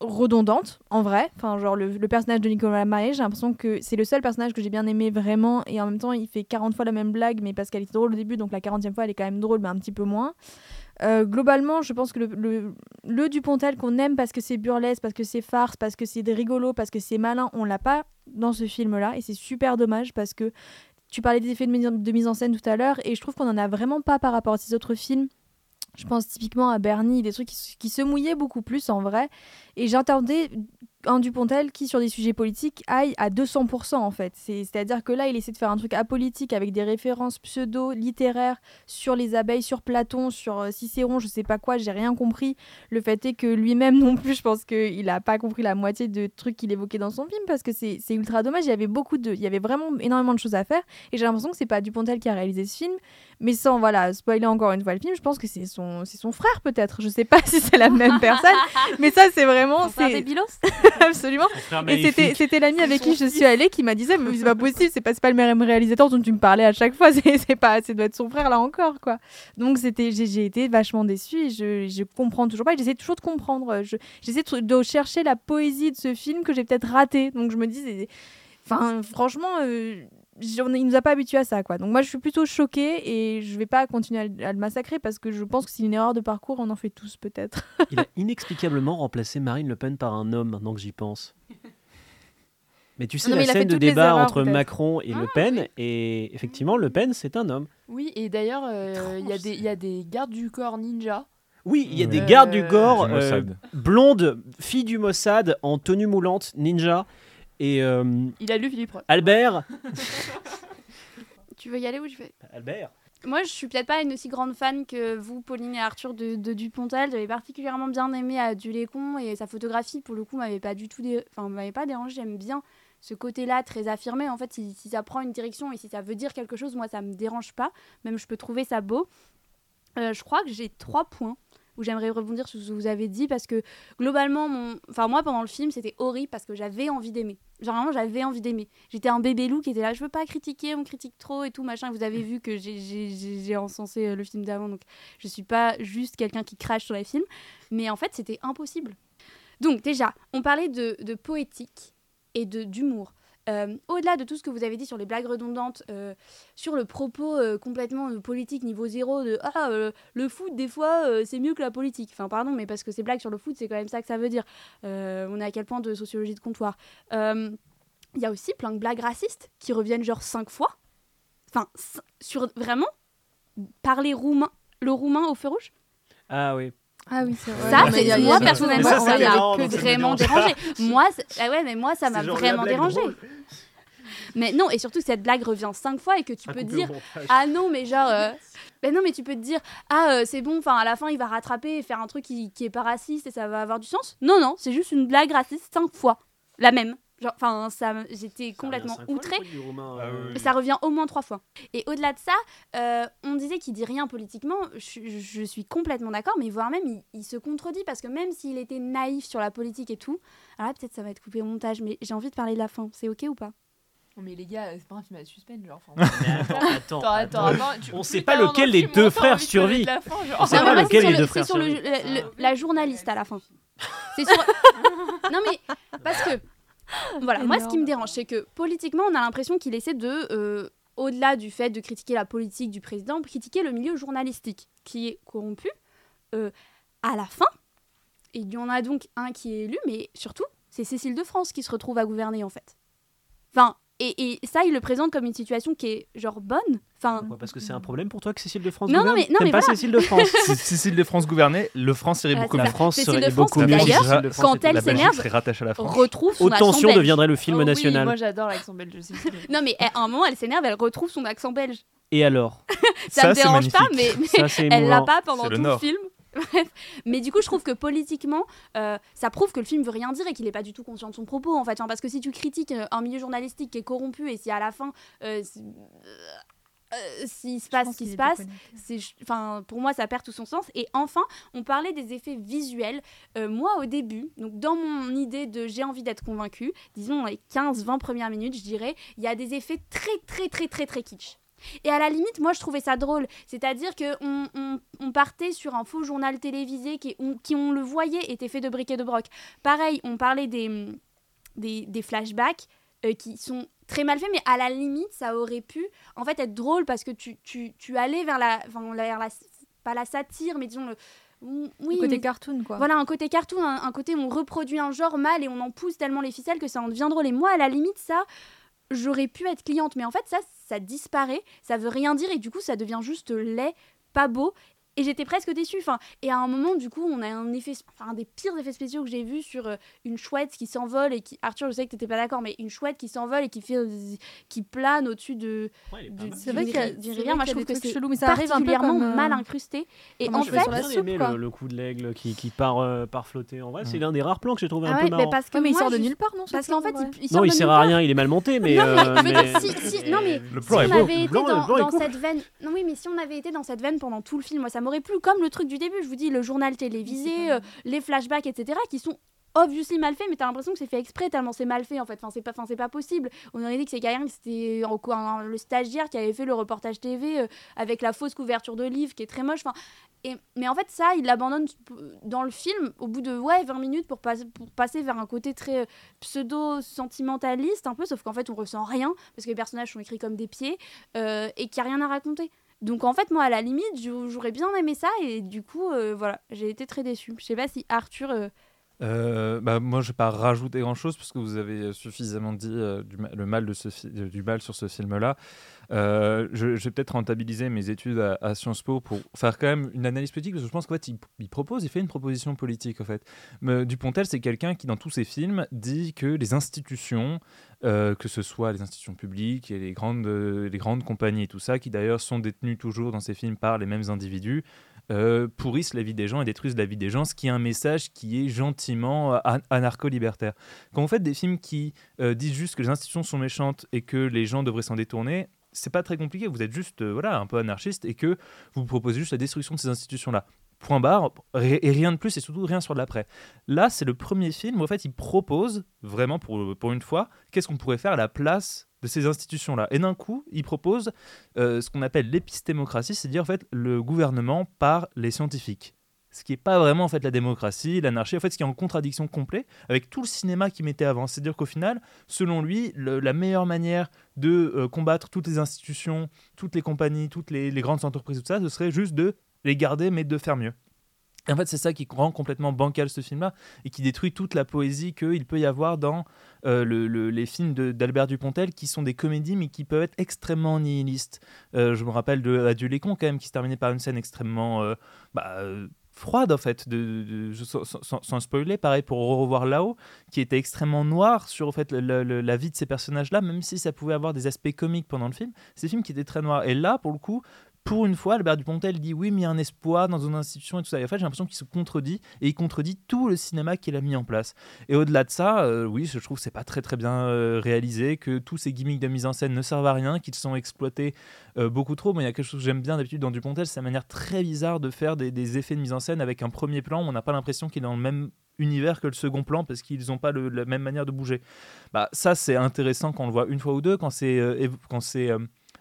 D: redondantes, en vrai. Enfin, genre le, personnage de Nicolas Maé, j'ai l'impression que c'est le seul personnage que j'ai bien aimé vraiment, et en même temps, il fait 40 fois la même blague, mais parce qu'elle était drôle au début, donc la 40e fois, elle est quand même drôle, mais un petit peu moins. Euh, globalement, je pense que le, le, le Dupontel qu'on aime parce que c'est burlesque, parce que c'est farce, parce que c'est rigolo, parce que c'est malin, on l'a pas dans ce film-là, et c'est super dommage parce que tu parlais des effets de mise, de mise en scène tout à l'heure, et je trouve qu'on en a vraiment pas par rapport à ces autres films. Je pense typiquement à Bernie, des trucs qui, qui se mouillaient beaucoup plus en vrai. Et j'attendais un Dupontel qui, sur des sujets politiques, aille à 200% en fait. C'est-à-dire que là, il essaie de faire un truc apolitique avec des références pseudo-littéraires sur les abeilles, sur Platon, sur euh, Cicéron, je sais pas quoi, j'ai rien compris. Le fait est que lui-même non plus, je pense qu'il a pas compris la moitié de trucs qu'il évoquait dans son film parce que c'est ultra dommage. Il y avait beaucoup de. Il y avait vraiment énormément de choses à faire et j'ai l'impression que c'est pas Dupontel qui a réalisé ce film. Mais sans voilà, spoiler encore une fois le film, je pense que c'est son, son frère peut-être. Je sais pas si c'est la même personne, mais ça c'est vraiment.
G: C'est
D: Absolument. Et c'était, c'était l'ami avec qui je suis allée qui m'a dit ça, mais c'est pas possible, c'est pas, c'est pas le même réalisateur dont tu me parlais à chaque fois, c'est, c'est pas, ça doit être son frère là encore, quoi. Donc c'était, j'ai, j'ai été vachement déçue et je, je comprends toujours pas, et j'essaie toujours de comprendre, je, j'essaie de, de chercher la poésie de ce film que j'ai peut-être raté, donc je me dis, enfin, franchement, euh, ai- il nous a pas habitués à ça, quoi. Donc moi, je suis plutôt choquée et je vais pas continuer à, le- à le massacrer parce que je pense que c'est une erreur de parcours, on en fait tous peut-être.
F: Il a inexplicablement remplacé Marine Le Pen par un homme, maintenant que j'y pense. Mais tu sais,
B: Non, mais
F: la scène de débat
B: erreurs,
F: entre.
B: Ah,
F: Macron et Le Pen, et effectivement, Le Pen, c'est un homme.
B: Oui, et d'ailleurs, euh, il y, a des- il y a des gardes du corps ninja.
F: Oui, il y a des
B: Euh,
F: gardes du corps, euh,
H: Mossad.
F: blondes, filles du Mossad, en tenue moulante, ninja. Et euh,
B: Il a lu Philippe Roth.
F: Albert.
G: Tu veux y aller ou je vais?
F: Albert.
G: Moi, je suis peut-être pas une aussi grande fan que vous, Pauline et Arthur de, de Dupontel. J'avais particulièrement bien aimé à Dulécon et sa photographie, pour le coup, m'avait pas du tout, dé- enfin, m'avait pas dérangé. J'aime bien ce côté-là très affirmé. En fait, si, si ça prend une direction et si ça veut dire quelque chose, moi, ça me dérange pas. Même, je peux trouver ça beau. Euh, je crois que j'ai trois points où j'aimerais rebondir sur ce que vous avez dit parce que globalement, mon... enfin moi pendant le film c'était horrible parce que j'avais envie d'aimer. Genre j'avais envie d'aimer. J'étais un bébé loup qui était là, je veux pas critiquer, on critique trop et tout machin. Vous avez vu que j'ai encensé euh, le film d'avant donc je suis pas juste quelqu'un qui crache sur les films. Mais en fait c'était impossible. Donc déjà, on parlait de, de poétique et de d'humour. Euh, Au-delà de tout ce que vous avez dit sur les blagues redondantes, euh, sur le propos euh, complètement politique niveau zéro de ah le foot des fois c'est mieux que la politique. Enfin pardon mais parce que ces blagues sur le foot c'est quand même ça que ça veut dire. On est à quel point de sociologie de comptoir. Il y a aussi plein de blagues racistes qui reviennent genre cinq fois. Enfin sur vraiment parler roumain, le roumain au feu rouge.
F: Ah oui.
D: Ah oui, c'est vrai.
G: Ça,
B: mais
G: moi personnellement,
F: ça, me
G: vraiment dérangé. moi, ah ouais, mais moi, ça m'a vraiment
F: blague
G: dérangé. Mais non, et surtout cette blague revient cinq fois et que tu peux dire ah non mais genre euh, ben non mais tu peux te dire ah euh, c'est bon enfin à la fin il va rattraper et faire un truc qui, qui est pas raciste et ça va avoir du sens. Non non, c'est juste une blague raciste cinq fois la même. Enfin j'étais complètement outrée.
H: Ah
F: euh,
H: oui.
G: Ça revient au moins trois fois. Et au-delà de ça, euh, on disait qu'il dit rien politiquement. Je, je suis complètement d'accord, mais voire même il, il se contredit parce que même s'il était naïf sur la politique et tout, alors là peut-être ça va être coupé au montage, mais j'ai envie de parler de la fin. C'est ok ou pas?
B: Non, mais les gars, c'est pas un film à suspense, genre. enfin,
F: Mais attends, attends,
B: Attends, attends,
F: attends.
B: attends, tu-
F: On sait pas lequel
B: dans le
F: des
B: film,
F: deux frères
B: genre.
F: On sait
G: Non,
F: pas lequel
G: sur
F: deux frères
G: C'est sur le,
F: survit.
G: le- le- la journaliste à la fin. C'est sur. non mais parce que voilà, moi ce qui me dérange, c'est que politiquement, on a l'impression qu'il essaie de, euh, au-delà du fait de critiquer la politique du président, critiquer le milieu journalistique qui est corrompu. euh, à la fin, il y en a donc un qui est élu, mais surtout, c'est Cécile de France qui se retrouve à gouverner en fait. Enfin, et, et ça, il le présente comme une situation qui est genre bonne. Enfin,
F: Parce que c'est un problème pour toi que Cécile de France
G: Non, non,
F: gouverne
G: mais- non, mais
F: pas
G: voilà.
F: Cécile de France
H: Si Cécile de France gouvernait, le France irait
G: Voilà,
H: beaucoup
G: c'est
H: mieux.
F: La France
G: Cécile
F: serait
G: de France,
F: beaucoup mieux.
G: d'ailleurs, quand elle s'énerve,
H: serait rattachée à la France.
G: retrouve son
F: Haute
G: accent
F: tension
G: belge.
F: deviendrait le film
B: Oh oui,
F: national.
B: moi j'adore l'accent belge aussi.
G: Non, mais à un moment, elle s'énerve, elle retrouve son accent belge.
F: Et alors?
G: Ça,
H: Ça,
G: me dérange pas, mais, mais
F: Ça,
G: elle l'a pas pendant tout
H: le
G: film. Bref. Mais du coup, je trouve que politiquement, euh, ça prouve que le film veut rien dire et qu'il est pas du tout conscient de son propos, en fait. Enfin, parce que si tu critiques euh, un milieu journalistique qui est corrompu et si à la fin. euh, euh, s'il se passe ce qui se passe, c'est, enfin, pour moi, ça perd tout son sens. Et enfin, on parlait des effets visuels. Euh, moi, au début, donc dans mon idée de j'ai envie d'être convaincu, disons les 15-20 premières minutes, je dirais, il y a des effets très, très, très, très, très kitsch. Et à la limite, moi, je trouvais ça drôle. C'est-à-dire qu'on on, on partait sur un faux journal télévisé qui, on, qui, on le voyait, était fait de briques et de broc. Pareil, on parlait des, des, des flashbacks euh, qui sont très mal faits, mais à la limite, ça aurait pu en fait être drôle parce que tu, tu, tu allais vers la, enfin, vers la, pas la satire, mais disons le, oui,
D: un côté
G: mais-
D: cartoon, quoi.
G: Voilà, un côté cartoon, un, un côté où on reproduit un genre mal et on en pousse tellement les ficelles que ça en devient drôle. Et moi, à la limite, ça, j'aurais pu être cliente, mais en fait, ça, ça disparaît, ça veut rien dire et du coup, ça devient juste laid, pas beau. Et j'étais presque déçue. Enfin, et à un moment, du coup, on a un effet, enfin, un des pires effets spéciaux que j'ai vu sur euh, une chouette qui s'envole et qui. Arthur, je sais que t'étais pas d'accord, mais une chouette qui s'envole et qui fait, qui plane au-dessus de.
D: C'est vrai qu'il y a-.
G: Moi, je trouve que c'est
D: chelous, mais ça arrive un peu
G: particulièrement
D: comme, euh,
G: mal incrusté. Et en fait,
F: J'ai aimé le, le coup de l'aigle qui, qui part, euh, part flotter en vrai. C'est l'un des rares plans que j'ai trouvé
G: Ah
F: un
G: ouais,
F: peu
G: mais
F: marrant.
G: parce que
D: mais il sort de nulle part, non
G: Parce
D: ce
G: qu'en fait, il, sort
F: non, il sert à rien, il est mal monté, mais.
G: non, mais
F: euh, mais-
G: si, mais on avait été dans, cette veine, non oui, mais si on avait été dans cette veine pendant tout le film, moi, ça m'aurait plu. Comme le truc du début, je vous dis, le journal télévisé, euh, les flashbacks, etc., qui sont obviously mal faits, mais t'as l'impression que c'est fait exprès tellement c'est mal fait en fait. Enfin, c'est pas, enfin, c'est pas possible. On aurait dit que c'est quelqu'un, que c'était le stagiaire qui avait fait le reportage TV euh, avec la fausse couverture de livre qui est très moche. Enfin, et, mais en fait, ça, il l'abandonne dans le film au bout de ouais, 20 minutes pour, pas- pour passer vers un côté très euh, pseudo-sentimentaliste, un peu, sauf qu'en fait, on ressent rien parce que les personnages sont écrits comme des pieds euh, et qu'il n'y a rien à raconter. Donc en fait, moi, à la limite, j'au- j'aurais bien aimé ça et du coup, euh, voilà, j'ai été très déçue. Je sais pas si Arthur. euh,
H: Euh, bah, moi, je vais pas rajouter grand chose parce que vous avez suffisamment dit le mal de ce du mal sur ce film-là. Euh, je, vais peut-être rentabiliser mes études à, Sciences Po pour faire quand même une analyse politique parce que je pense qu'en fait, il, il propose, il fait une proposition politique en fait. Mais Dupontel, c'est quelqu'un qui, dans tous ses films, dit que les institutions, euh, que ce soit les institutions publiques et les grandes, euh, les grandes compagnies et tout ça, qui d'ailleurs sont détenues toujours dans ses films par les mêmes individus, pourrissent la vie des gens et détruisent la vie des gens, ce qui est un message qui est gentiment an- anarcho-libertaire. Quand vous faites des films qui disent juste que les institutions sont méchantes et que les gens devraient s'en détourner, c'est pas très compliqué. Vous êtes juste euh, voilà un peu anarchiste et que vous proposez juste la destruction de ces institutions-là. Point barre, et rien de plus, et surtout rien sur de l'après. Là, c'est le premier film où en fait il propose, vraiment pour, pour une fois, qu'est-ce qu'on pourrait faire à la place de ces institutions-là. Et d'un coup, il propose euh, ce qu'on appelle l'épistémocratie, c'est-à-dire en fait le gouvernement par les scientifiques. Ce qui n'est pas vraiment en fait la démocratie, l'anarchie, en fait ce qui est en contradiction complète avec tout le cinéma qui mettait avant. C'est-à-dire qu'au final, selon lui, la meilleure manière de euh, combattre toutes les institutions, toutes les compagnies, toutes les, grandes entreprises, tout ça, ce serait juste de les garder mais de faire mieux. Et en fait, c'est ça qui rend complètement bancal ce film-là et qui détruit toute la poésie qu'il peut y avoir dans euh, le- le- les films d'Albert Dupontel qui sont des comédies mais qui peuvent être extrêmement nihilistes. Euh, je me rappelle de Adieu les cons quand même qui se terminait par une scène extrêmement bah, froide en fait, de, sans, spoiler. Pareil pour revoir là-haut qui était extrêmement noir sur en fait, la vie de ces personnages-là, même si ça pouvait avoir des aspects comiques pendant le film. Ces films qui étaient très noirs. Et là, pour le coup, pour une fois, Albert Dupontel dit oui, mais il y a un espoir dans une institution et tout ça. Et en fait, j'ai l'impression qu'il se contredit et il contredit tout le cinéma qu'il a mis en place. Et au-delà de ça, euh, oui, je trouve que c'est pas très très bien euh, réalisé, que tous ces gimmicks de mise en scène ne servent à rien, qu'ils sont exploités euh, beaucoup trop. Mais il y a quelque chose que j'aime bien d'habitude dans Dupontel, c'est sa manière très bizarre de faire des, effets de mise en scène avec un premier plan où on n'a pas l'impression qu'il est dans le même univers que le second plan parce qu'ils n'ont pas la même manière de bouger. Bah, ça, c'est intéressant quand on le voit une fois ou deux, quand c'est quand c'est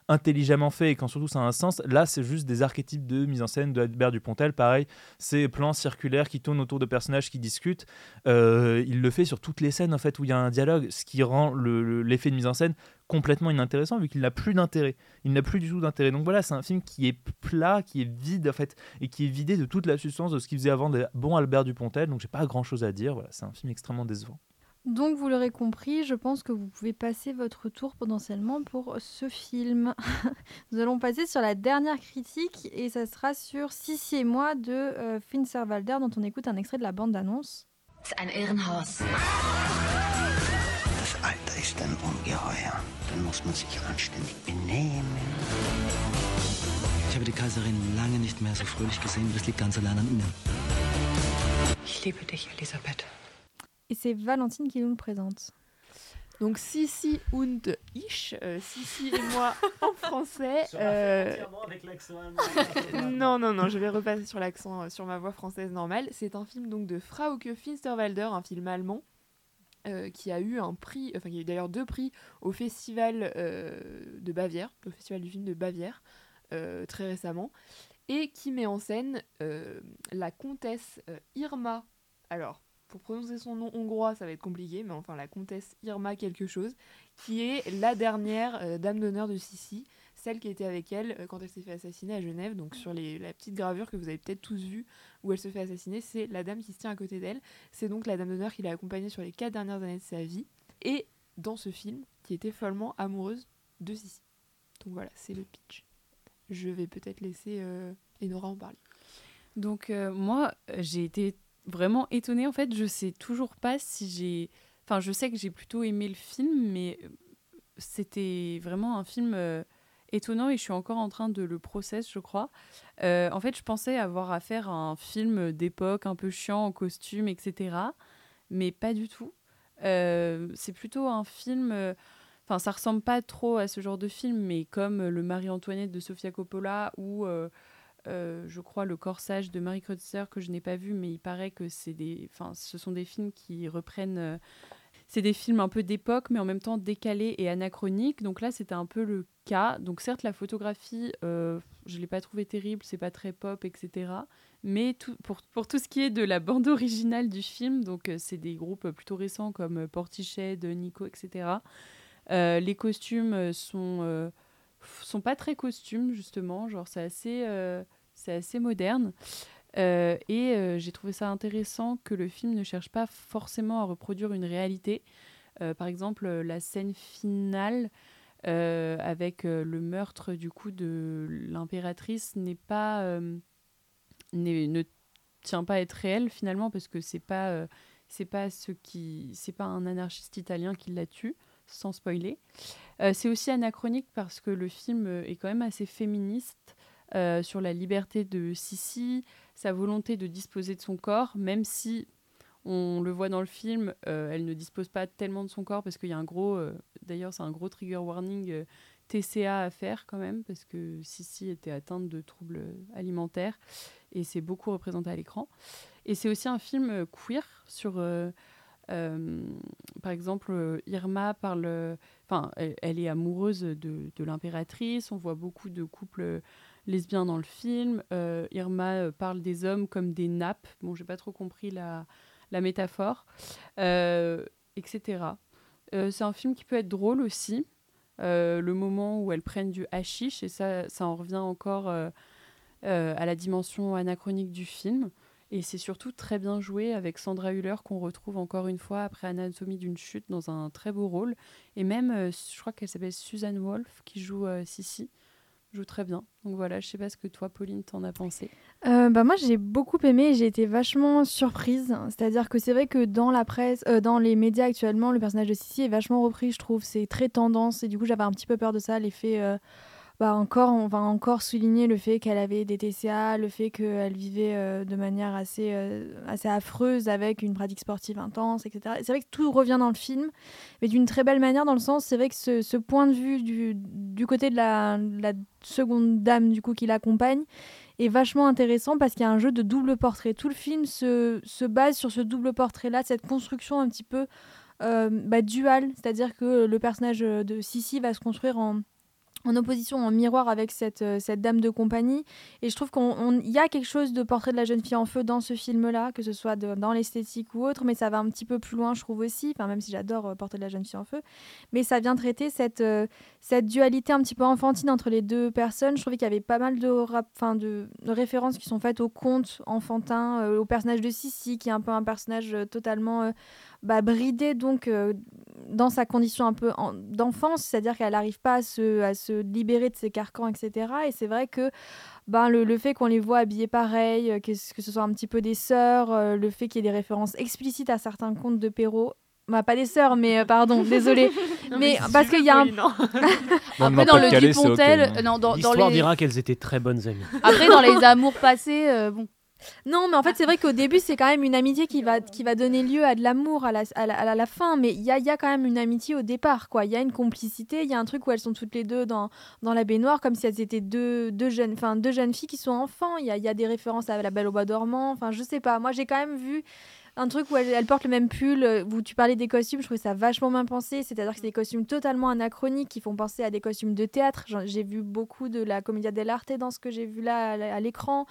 H: intelligemment fait et quand surtout ça a un sens. Là, c'est juste des archétypes de mise en scène de Albert Dupontel. Pareil, ces plans circulaires qui tournent autour de personnages qui discutent. Euh, il le fait sur toutes les scènes en fait où il y a un dialogue, ce qui rend le- le- l'effet de mise en scène complètement inintéressant vu qu'il n'a plus d'intérêt. Il n'a plus du tout d'intérêt. Donc voilà, c'est un film qui est plat, qui est vide en fait et qui est vidé de toute la substance de ce qu'il faisait avant de bon Albert Dupontel. Donc j'ai pas grand chose à dire. Voilà, c'est un film extrêmement décevant.
D: Donc, vous l'aurez compris, je pense que vous pouvez passer votre tour potentiellement pour ce film. Nous allons passer sur la dernière critique et ça sera sur Sissi et moi de euh, Finsterwalder dont on écoute un extrait de la bande-annonce.
M: Das Alter ist ein Ungeheuer. Dann muss man sich anständig benehmen.
N: Ich habe die Kaiserin lange nicht mehr so fröhlich gesehen. Das liegt ganz allein an Ihnen.
O: Ich liebe dich, Elisabeth.
D: Et c'est Valentine qui nous le présente.
B: Donc Sissi und ich, euh, Sissi et moi en français. Euh, non, non, non, je vais repasser sur l'accent, euh, sur ma voix française normale. C'est un film donc de Frauke Finsterwalder, un film allemand. euh, qui a eu un prix, enfin qui a eu d'ailleurs deux prix au festival euh, de Bavière, au festival du film de Bavière, euh, très récemment, et qui met en scène euh, la comtesse euh, Irma. Alors, pour prononcer son nom hongrois, ça va être compliqué, mais enfin la comtesse Irma quelque chose, qui est la dernière euh, dame d'honneur de Sissi, celle qui était avec elle euh, quand elle s'est fait assassiner à Genève. Donc sur la petite gravure que vous avez peut-être tous vue où elle se fait assassiner, c'est la dame qui se tient à côté d'elle. C'est donc la dame d'honneur qui l'a accompagnée sur les quatre dernières années de sa vie. Et dans ce film, qui était follement amoureuse de Sissi. Donc voilà, c'est le pitch. Je vais peut-être laisser euh, Enora en parler.
E: Donc moi, j'ai été vraiment étonnée. En fait, je sais toujours pas si j'ai... Enfin, je sais que j'ai plutôt aimé le film, mais euh, c'était vraiment un film euh, étonnant et je suis encore en train de le process, je crois. Euh, en fait, je pensais avoir affaire à un film d'époque un peu chiant en costume, etc. Mais pas du tout. C'est plutôt un film... Enfin, ça ressemble pas trop à ce genre de film, mais comme le Marie-Antoinette de Sofia Coppola ou... euh, je crois, Le Corsage de Marie Kreutzer, que je n'ai pas vu, mais il paraît que c'est des, enfin, ce sont des films qui reprennent. euh, c'est des films un peu d'époque, mais en même temps décalés et anachroniques. Donc là, c'était un peu le cas. Donc certes, la photographie, euh, je l'ai pas trouvée terrible, c'est pas très pop, etc. Mais pour, pour tout ce qui est de la bande originale du film, donc c'est des groupes plutôt récents comme Portiched, Nico, etc. les costumes sont sont pas très costumes justement, genre c'est assez euh, c'est assez moderne. Euh, et euh, j'ai trouvé ça intéressant que le film ne cherche pas forcément à reproduire une réalité. Par exemple, la scène finale avec le meurtre du coup de l'impératrice n'est pas ne tient pas à être réel finalement parce que c'est pas c'est pas ce qui c'est pas un anarchiste italien qui la tue sans spoiler. Euh, c'est aussi anachronique parce que le film euh, est quand même assez féministe euh, sur la liberté de Sissi, sa volonté de disposer de son corps, même si on le voit dans le film, elle ne dispose pas tellement de son corps parce qu'il y a un gros, d'ailleurs c'est un gros trigger warning TCA à faire quand même parce que Sissi était atteinte de troubles alimentaires et c'est beaucoup représenté à l'écran. Et c'est aussi un film queer sur par exemple, euh, Irma parle, euh, enfin, elle, est amoureuse de, l'impératrice. On voit beaucoup de couples lesbiens dans le film. Euh, Irma euh, parle des hommes comme des nappes. Bon, j'ai pas trop compris la, métaphore, euh, etc. Euh, c'est un film qui peut être drôle aussi. Euh, le moment où elles prennent du hashish, et ça, ça en revient encore euh, euh, à la dimension anachronique du film. Et c'est surtout très bien joué avec Sandra Hüller qu'on retrouve encore une fois après Anatomie d'une chute dans un très beau rôle. Et même, euh, je crois qu'elle s'appelle Suzanne Wolf qui joue euh, Sissi, joue très bien. Donc voilà, je sais pas ce que toi, Pauline, t'en as pensé.
D: Euh, bah moi j'ai beaucoup aimé j'ai été vachement surprise. C'est-à-dire que c'est vrai que dans la presse, dans les médias actuellement, le personnage de Sissi est vachement repris, je trouve. C'est très tendance et du coup j'avais un petit peu peur de ça, l'effet. Encore, on va encore souligner le fait qu'elle avait des TCA, le fait qu'elle vivait euh, de manière assez, euh, assez affreuse avec une pratique sportive intense, etc. Et C'est vrai que tout revient dans le film, mais d'une très belle manière dans le sens, c'est vrai que ce, point de vue du, du côté de la, seconde dame du coup qui l'accompagne est vachement intéressant parce qu'il y a un jeu de double portrait. Tout le film se, se base sur ce double portrait-là, cette construction un petit peu euh, bah, duale, c'est-à-dire que le personnage de Sissi va se construire en en opposition, en miroir avec cette, euh, cette dame de compagnie. Et je trouve qu'il y a quelque chose de portrait de la jeune fille en feu dans ce film-là, que ce soit dans l'esthétique ou autre, mais ça va un petit peu plus loin, je trouve aussi, enfin, même si j'adore euh, portrait de la jeune fille en feu. Mais ça vient traiter cette, euh, cette dualité un petit peu enfantine entre les deux personnes. Je trouvais qu'il y avait pas mal de, de, références qui sont faites au conte enfantin, euh, au personnage de Sissi, qui est un peu un personnage totalement bah, bridé, donc euh, dans sa condition un peu en- d'enfance, c'est-à-dire qu'elle n'arrive pas à se, à se libérer de ses carcans, etc. Et c'est vrai que ben, le, le fait qu'on les voit habillés pareil, euh, que, ce- que ce soit un petit peu des sœurs, euh, le fait qu'il y ait des références explicites à certains contes de Perrault, bah, pas des sœurs, mais euh, pardon, désolé.
B: Non,
D: mais
B: mais
D: parce qu'il y a un.
O: Après, dans le Dupontel, euh, non, dans, dans
F: L'histoire
O: les...
F: dira qu'elles étaient très bonnes amies.
O: Après, dans les amours passés, euh, bon.
D: Non, mais en fait, c'est vrai qu'au début, c'est quand même une amitié qui va, donner lieu à de l'amour à la, fin. Mais il y a, y a quand même une amitié au départ, quoi. Il y a une complicité, il y a un truc où elles sont toutes les deux dans, dans la baignoire, comme si elles étaient deux, deux, jeunes, enfin, deux jeunes filles qui sont enfants. Il y a, y a des références à La Belle au Bois dormant. Enfin, je sais pas. Moi, j'ai quand même vu un truc où elle, porte le même pull, euh, où tu parlais des costumes, je trouvais ça vachement bien pensé. C'est-à-dire que c'est des costumes totalement anachroniques qui font penser à des costumes de théâtre. J'ai vu beaucoup de la Commedia dell'arte dans ce que j'ai vu là à l'écran.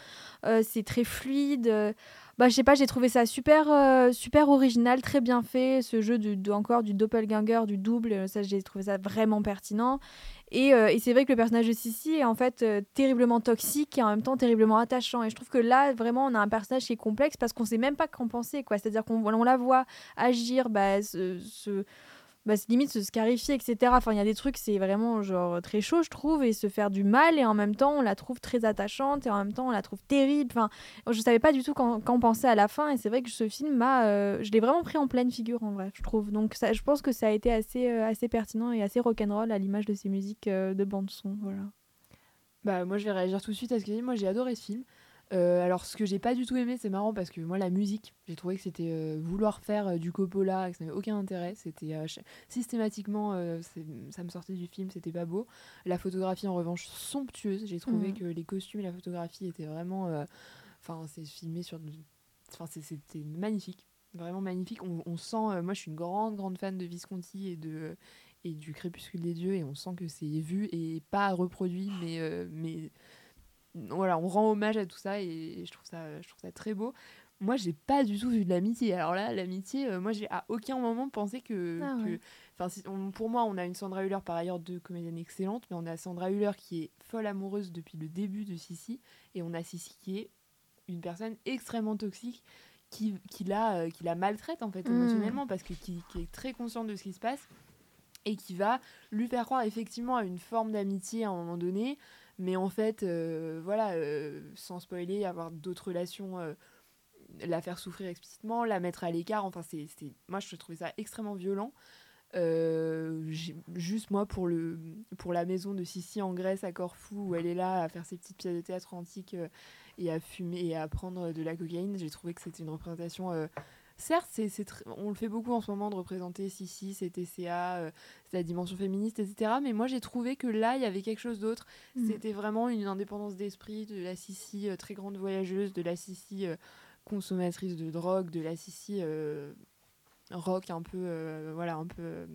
D: Euh, c'est très fluide. Bah, je sais pas, j'ai trouvé ça super, euh, super original, très bien fait. Ce jeu de, encore du doppelganger, du double, euh, ça j'ai trouvé ça vraiment pertinent. Et, euh, et c'est vrai que le personnage de Sissi est en fait terriblement toxique et en même temps terriblement attachant. Et je trouve que là, vraiment, on a un personnage qui est complexe parce qu'on sait même pas qu'en penser. quoi. C'est-à-dire qu'on on la voit agir, bah, se- bah, limite se scarifier, etc. Enfin, il y a des trucs, c'est vraiment genre très chaud, je trouve, et se faire du mal. Et en même temps, on la trouve très attachante et en même temps, on la trouve terrible. Enfin, je savais pas du tout quand, quand penser à la fin. Et c'est vrai que ce film m'a, euh, je l'ai vraiment pris en pleine figure en vrai, je trouve. Donc, ça, je pense que ça a été assez, euh, assez pertinent et assez rock'n'roll à l'image de ces musiques euh, de bande son. Voilà.
B: Bah moi je vais réagir tout de suite à ce que dit. Moi j'ai adoré ce film. Euh, alors ce que j'ai pas du tout aimé, c'est marrant parce que moi la musique, j'ai trouvé que c'était euh, vouloir faire euh, du Coppola, et que ça n'avait aucun intérêt. C'était systématiquement, ça me sortait du film, c'était pas beau. La photographie en revanche somptueuse. J'ai trouvé
D: Mhm.
B: que les costumes et la photographie étaient vraiment, enfin c'est filmé sur, enfin c'était magnifique, vraiment magnifique. On, on sent, moi je suis une grande grande fan de Visconti et de et du Crépuscule des dieux et on sent que c'est vu et pas reproduit, mais euh, mais voilà, on rend hommage à tout ça et je trouve ça, je trouve ça très beau. Moi, j'ai pas du tout vu de l'amitié. Alors là, l'amitié, euh, moi, j'ai à aucun moment pensé que.
D: Ah
B: que-
D: ouais.
B: enfin, si- on- pour moi, on a une Sandra Hüller, par ailleurs, deux comédiennes excellentes, mais on a Sandra Hüller qui est folle amoureuse depuis le début de Sissi, et on a Sissi qui est une personne extrêmement toxique qui, qui, la, euh, qui la maltraite, en fait,
D: Mm.
B: émotionnellement, parce que qui, qui est très consciente de ce qui se passe et qui va lui faire croire effectivement à une forme d'amitié à un moment donné, mais en fait, euh, voilà, euh, sans spoiler, avoir d'autres relations, euh, la faire souffrir explicitement, la mettre à l'écart, enfin, c'est, moi je trouvais ça extrêmement violent. Juste moi pour, le, pour la maison de Sissi en Grèce à Corfou où elle est là à faire ses petites pièces de théâtre antiques et à fumer et à prendre de la cocaïne j'ai trouvé que c'était une représentation certes c'est, c'est tr- on le fait beaucoup en ce moment de représenter Sissi c'est TCA euh, c'est la dimension féministe etc mais moi j'ai trouvé que là il y avait quelque chose d'autre
D: Mhm.
B: c'était vraiment une indépendance d'esprit de la Sissi euh, très grande voyageuse de la Sissi euh, consommatrice de drogue de la Sissi rock un peu voilà un peu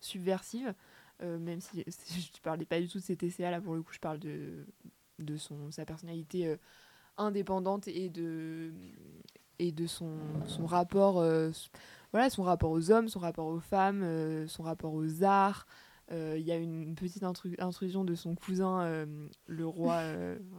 B: subversive même si, je parlais pas du tout de ses TCA là pour le coup je parle de de son sa personnalité indépendante et de et de son, son rapport euh, voilà son rapport aux hommes son rapport aux femmes euh, son rapport aux arts Euh, il y a une petite intru- intrusion de son cousin le roi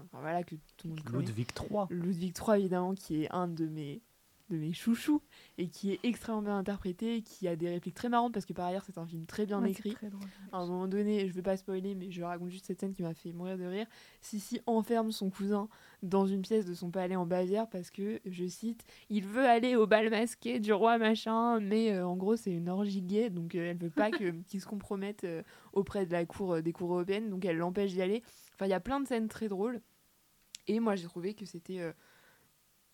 B: enfin, voilà que tout le monde connaît
F: Ludwig III.
B: Ludwig III évidemment qui est un de mes de mes chouchous et qui est extrêmement bien interprété qui a des répliques très marrantes parce que par ailleurs c'est un film très bien
D: Ouais,
B: écrit
D: très drôle.
B: à un moment donné, je vais pas spoiler, mais je raconte juste cette scène qui m'a fait mourir de rire. Sissi enferme son cousin dans une pièce de son palais en Bavière parce que, je cite, il veut aller au bal masqué du roi machin, mais euh, en gros c'est une orgie gay, donc euh, elle veut pas que- qu'il se compromette euh, auprès de la cour euh, des cours européennes, donc elle l'empêche d'y aller. Enfin, il y a plein de scènes très drôles. Et moi j'ai trouvé que c'était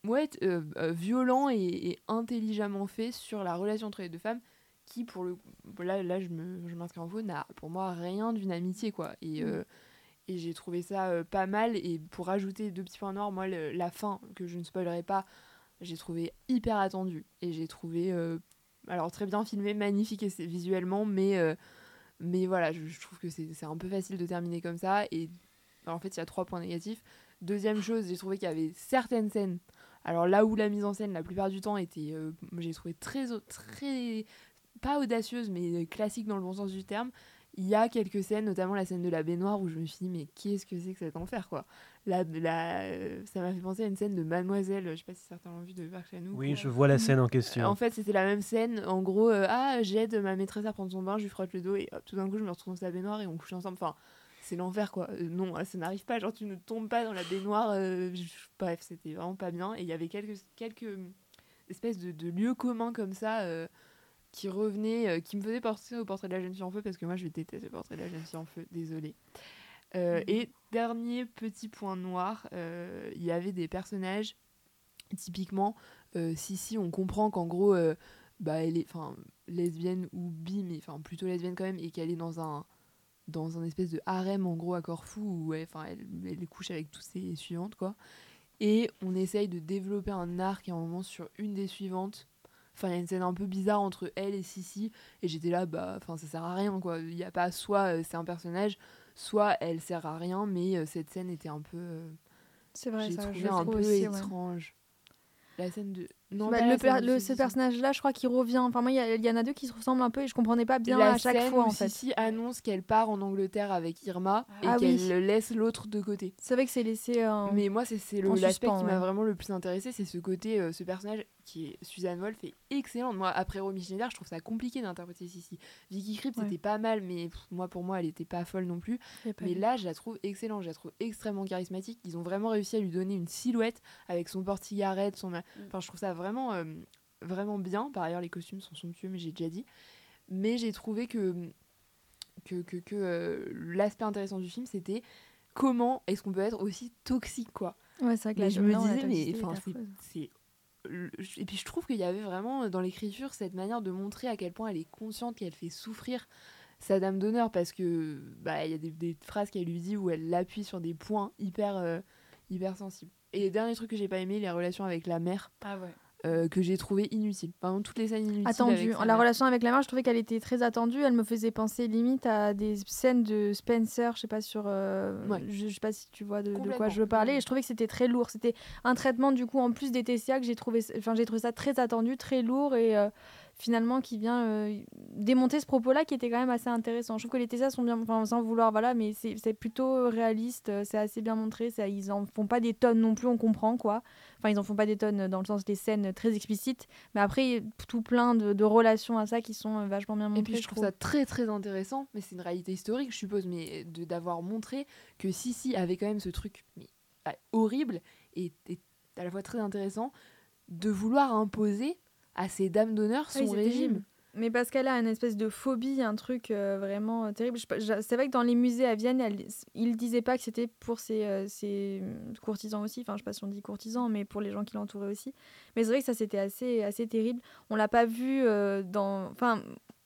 B: ouais, euh, euh, violent et, et intelligemment fait sur la relation entre les deux femmes qui pour le là là je me je m'inscris en faux n'a pour moi rien d'une amitié quoi. Et
D: Mm.
B: euh, et j'ai trouvé ça euh, pas mal. Et pour rajouter deux petits points noirs moi le- la fin que je ne spoilerai pas j'ai trouvé hyper attendu et j'ai trouvé alors très bien filmé magnifique et visuellement mais mais voilà je, je trouve que c'est c'est un peu facile de terminer comme ça. Et alors, en fait il y a trois points négatifs. Deuxième chose j'ai trouvé qu'il y avait certaines scènes alors là où la mise en scène la plupart du temps était euh, j'ai trouvé très très pas audacieuse mais classique dans le bon sens du terme il y a quelques scènes notamment la scène de la baignoire où je me suis dit mais qu'est-ce que c'est que cet enfer quoi euh, ça m'a fait penser à une scène de Mademoiselle je sais pas si certains l'ont vu de Park Chan-wook
F: Oui, je vois la scène en question.
B: en fait, c'était la même scène. En gros, euh, ah, j'aide ma maîtresse à prendre son bain, je lui frotte le dos et hop, tout d'un coup, je me retrouve dans sa baignoire et on couche ensemble. Enfin, c'est l'enfer quoi. Euh, non, ça n'arrive pas. Genre, tu ne tombes pas dans la baignoire. euh, bref, c'était vraiment pas bien. Et il y avait quelques, quelques euh, espèces de, de lieux communs comme ça euh, qui revenaient, euh, qui me faisaient penser au portrait de la jeune fille en feu parce que moi, je déteste le portrait de la jeune fille en feu. Désolée. Euh, Et dernier petit point noir, il y avait des personnages typiquement, si, si, on comprend qu'en gros, bah, elle est enfin, lesbienne ou bi, mais enfin, plutôt lesbienne quand même, et qu'elle est dans un, dans un espèce de harem, en gros, à Corfou, où elle, enfin, elle, elle couche avec toutes ses suivantes, quoi. Et on essaye de développer un arc à un moment sur une des suivantes. Enfin, il y a une scène un peu bizarre entre elle et Sissi, et j'étais là, bah, enfin, ça sert à rien, quoi. Il n'y a pas soit euh, c'est un personnage, soit elle sert à rien, mais euh, cette scène était un peu. euh,
D: C'est vrai,
B: j'ai
D: ça,
B: trouvé un peu
D: aussi, ouais.
B: étrange. La scène de. Non,
D: Bah,
B: pas
D: le per- ce personnage-là, je crois qu'il revient. Enfin, moi, il y, en a deux qui se ressemblent un peu et je comprenais pas bien
B: la
D: à chaque fois,
B: où
D: en fait.
B: Sissi annonce qu'elle part en Angleterre avec Irma et
D: Ah
B: qu'elle
D: oui.
B: laisse l'autre de côté.
D: C'est vrai que c'est laissé. euh,
B: Mais moi, c'est l'aspect qui m'a vraiment le plus intéressé, c'est ce côté, euh, ce personnage qui est Suzanne Wolf est excellente. Moi, après Romy Schneider, je trouve ça compliqué d'interpréter Sissi. Vicky Krieps,
D: Ouais.
B: c'était pas mal, mais pff, moi, pour moi, elle était pas folle non plus. Mais là, je la trouve excellente, je la trouve extrêmement charismatique. Ils ont vraiment réussi à lui donner une silhouette avec son porte-cigarette, son.
D: Mm.
B: Enfin, je trouve ça vraiment, euh, vraiment bien. Par ailleurs, les costumes sont somptueux, mais j'ai déjà dit. Mais j'ai trouvé que que, que, que, euh, l'aspect intéressant du film, c'était comment est-ce qu'on peut être aussi toxique, quoi.
D: Ouais, c'est vrai que
B: Mais
D: la-
B: je me
D: non,
B: disais, mais enfin, c'est- Et puis je trouve qu'il y avait vraiment dans l'écriture cette manière de montrer à quel point elle est consciente qu'elle fait souffrir sa dame d'honneur parce que bah il y a des, des phrases qu'elle lui dit où elle l'appuie sur des points hyper euh, hyper sensibles. Et dernier truc que j'ai pas aimé, les relations avec la mère
E: Ah ouais.
B: Euh, que j'ai trouvé inutiles. Vraiment toutes les scènes inutiles.
D: Attendue. La
B: mère.
D: relation avec la mère, je trouvais qu'elle était très attendue. Elle me faisait penser limite à des scènes de Spencer, je sais pas sur, euh,
B: Ouais.
D: je, je sais pas si tu vois de, de quoi je veux parler. Et je trouvais que c'était très lourd. C'était un traitement du coup en plus des TCA que j'ai trouvé, enfin j'ai trouvé ça très attendu, très lourd et euh, finalement qui vient euh, démonter ce propos-là qui était quand même assez intéressant. Je trouve que les TCA sont bien, enfin sans vouloir voilà, mais c'est plutôt réaliste, euh, c'est assez bien montré. Ça, ils en font pas des tonnes non plus, on comprend quoi. Enfin ils en font pas des tonnes dans le sens des scènes très explicites, mais après il y a tout plein de, de relations à ça qui sont euh, vachement bien montrées.
B: Et puis je trouve ça très très intéressant, mais c'est une réalité historique, je suppose, mais d'avoir montré que Sissi avait quand même ce truc mais, ah, horrible et, et à la fois très intéressant de vouloir imposer à ces dames d'honneur
D: Ah oui,
B: son régime.
D: terrible. Mais parce qu'elle a une espèce de phobie, un truc euh, vraiment euh, terrible. C'est vrai que dans les musées à Vienne, elle, il disait pas que c'était pour ses, euh, ses courtisans aussi. Enfin, je sais pas si on dit courtisans, mais pour les gens qui l'entouraient aussi. Mais c'est vrai que ça, c'était assez, assez terrible. On l'a pas vu euh, dans. Enfin,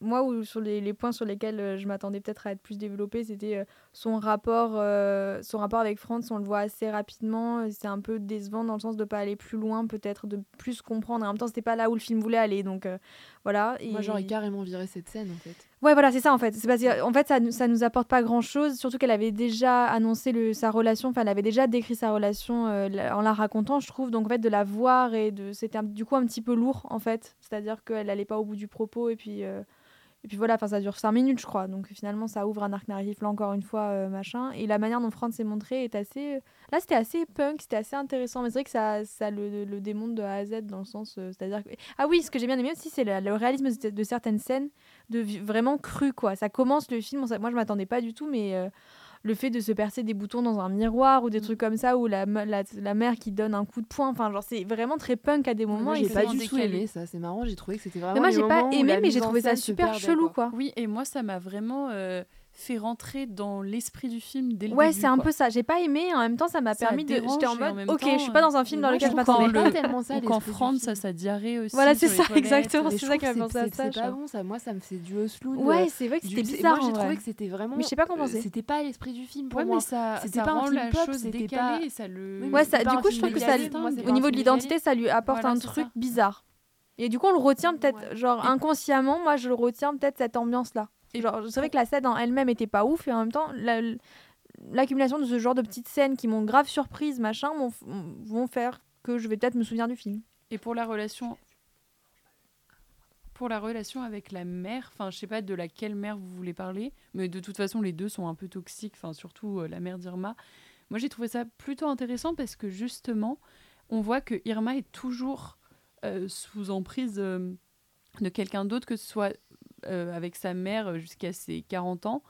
D: moi, où, sur les, les points sur lesquels euh, je m'attendais peut-être à être plus développé, c'était euh, son rapport, euh, son rapport avec Franz. On le voit assez rapidement. C'est un peu décevant dans le sens de pas aller plus loin, peut-être de plus comprendre. En même temps, c'était pas là où le film voulait aller, donc euh, voilà.
B: Moi j'aurais carrément viré cette scène en fait.
D: Ouais, voilà, c'est ça en fait. C'est parce que, en fait, ça, ça nous apporte pas grand chose, surtout qu'elle avait déjà annoncé le, sa relation, enfin, elle avait déjà décrit sa relation euh, la- en la racontant, je trouve. Donc, en fait, de la voir et de. C'était un- du coup un petit peu lourd, en fait. C'est-à-dire qu'elle allait pas au bout du propos et puis. euh, et puis voilà, ça dure 5 minutes, je crois. Donc finalement, ça ouvre un arc narratif là encore une fois, euh, machin. Et la manière dont Franz s'est montré est assez. Là, c'était assez punk, c'était assez intéressant. Mais c'est vrai que ça, ça le, démonte de A à Z dans le sens. euh, C'est-à-dire. Ah oui, ce que j'ai bien aimé aussi, c'est le, le réalisme de, certaines scènes, de vraiment cru, quoi. Ça commence le film, moi je m'attendais pas du tout, mais. euh, le fait de se percer des boutons dans un miroir ou des trucs comme ça, ou la, la, la mère qui donne un coup de poing, enfin, genre, c'est vraiment très punk à des moments.
B: Moi j'ai pas du tout aimé ça, c'est marrant, j'ai trouvé que c'était vraiment.
D: Mais moi, j'ai pas aimé, mais j'ai trouvé ça super chelou,
B: quoi.
D: quoi.
E: Oui, et moi, ça m'a vraiment euh, fait rentrer dans l'esprit du film dès le
D: Ouais,
E: début.
D: c'est un
E: quoi.
D: peu ça. J'ai pas aimé, en même temps, ça m'a
E: Ça
D: permis de. J'étais en mode, ok,
E: temps,
D: je suis pas dans un film
E: euh,
D: dans lequel je m'attendais
E: le-
D: pas.
B: tellement ça,
E: Ou Franz,
B: film.
E: ça, sa diarrhée aussi.
D: Voilà, c'est ça, exactement, c'est ça qui m'a pensé à
B: c'est-
D: ça.
B: C'est pas bon, ça. Moi, ça me fait du Osloon.
D: Ouais, c'est vrai que c'était
B: c'est-
D: bizarre,
B: Moi, j'ai trouvé que c'était vraiment.
D: Mais je sais pas comment penser.
B: C'était pas l'esprit du film pour
E: Ouais,
B: moi.
E: ça,
B: C'était
E: ça
B: pas un film pop,
E: chose
B: c'était
E: décalée
B: pas-
E: ça
D: Ouais,
B: c'est
D: ça, du coup, je trouve que ça,
B: c'est
D: au niveau de l'identité, ça lui apporte un
E: c'est
D: truc
E: ça.
D: bizarre. Et du coup, on le retient peut-être, genre inconsciemment, moi je le retiens peut-être cette ambiance-là.
E: Et
D: Genre, c'est vrai que la scène en elle-même était pas ouf, et en même temps, la- l'accumulation de ce genre de petites scènes qui m'ont grave surprise, machin, vont faire que je vais peut-être me souvenir du film.
E: Et pour la relation. Pour la relation avec la mère, enfin, je sais pas de laquelle mère vous voulez parler, mais de toute façon, les deux sont un peu toxiques, enfin, surtout euh, la mère d'Irma. Moi, j'ai trouvé ça plutôt intéressant parce que justement, on voit que Irma est toujours euh, sous emprise euh, de quelqu'un d'autre, que ce soit euh, avec sa mère euh, jusqu'à ses 40 ans,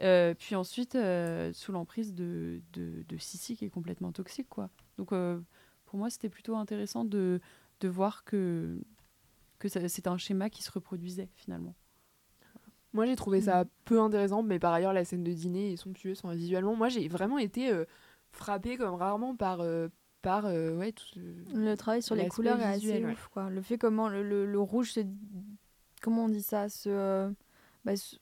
E: euh, puis ensuite euh, sous l'emprise de, de, de Sissi qui est complètement toxique, quoi. Donc, euh, pour moi, c'était plutôt intéressant de, de voir que, que c'est un schéma qui se reproduisait finalement.
B: Moi, j'ai trouvé ça
D: Mm.
B: peu intéressant, mais par ailleurs, la scène de dîner est somptueuse enfin, visuellement. Moi, j'ai vraiment été euh, frappée comme rarement par, euh, par euh, ouais, tout
D: Le travail sur les couleurs est assez
B: ouais.
D: ouf. Quoi. Le fait comment le, le- le rouge se. Comment on dit ça se, euh, bah, se-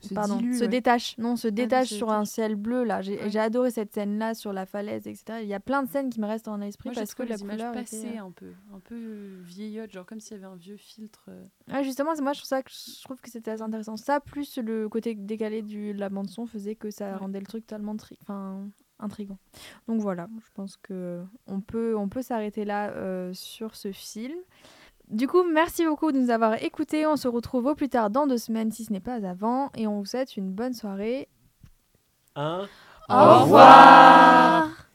B: Se
D: Pardon,
B: dilue,
D: se
B: ouais.
D: détache. Non, se détache
B: se
D: sur un ciel bleu. là. J'ai
E: Ouais.
D: adoré cette scène-là sur la falaise, etc. Il y a plein de scènes qui me restent en esprit
E: Moi,
D: parce que la couleur
E: passées
D: était, euh,
E: un peu, un peu vieillotte, genre comme s'il y avait un vieux filtre.
D: Ouais, justement, c'est- moi je trouve ça que je trouve que c'était assez intéressant. Ça plus le côté décalé du, de la bande son faisait que ça rendait le truc tellement enfin intrigant. Donc voilà, je pense que on peut on peut s'arrêter là euh, sur ce film. Du coup, merci beaucoup de nous avoir écoutés. On se retrouve au plus tard dans deux semaines, si ce n'est pas avant, et on vous souhaite une bonne soirée.
F: Un
D: Au revoir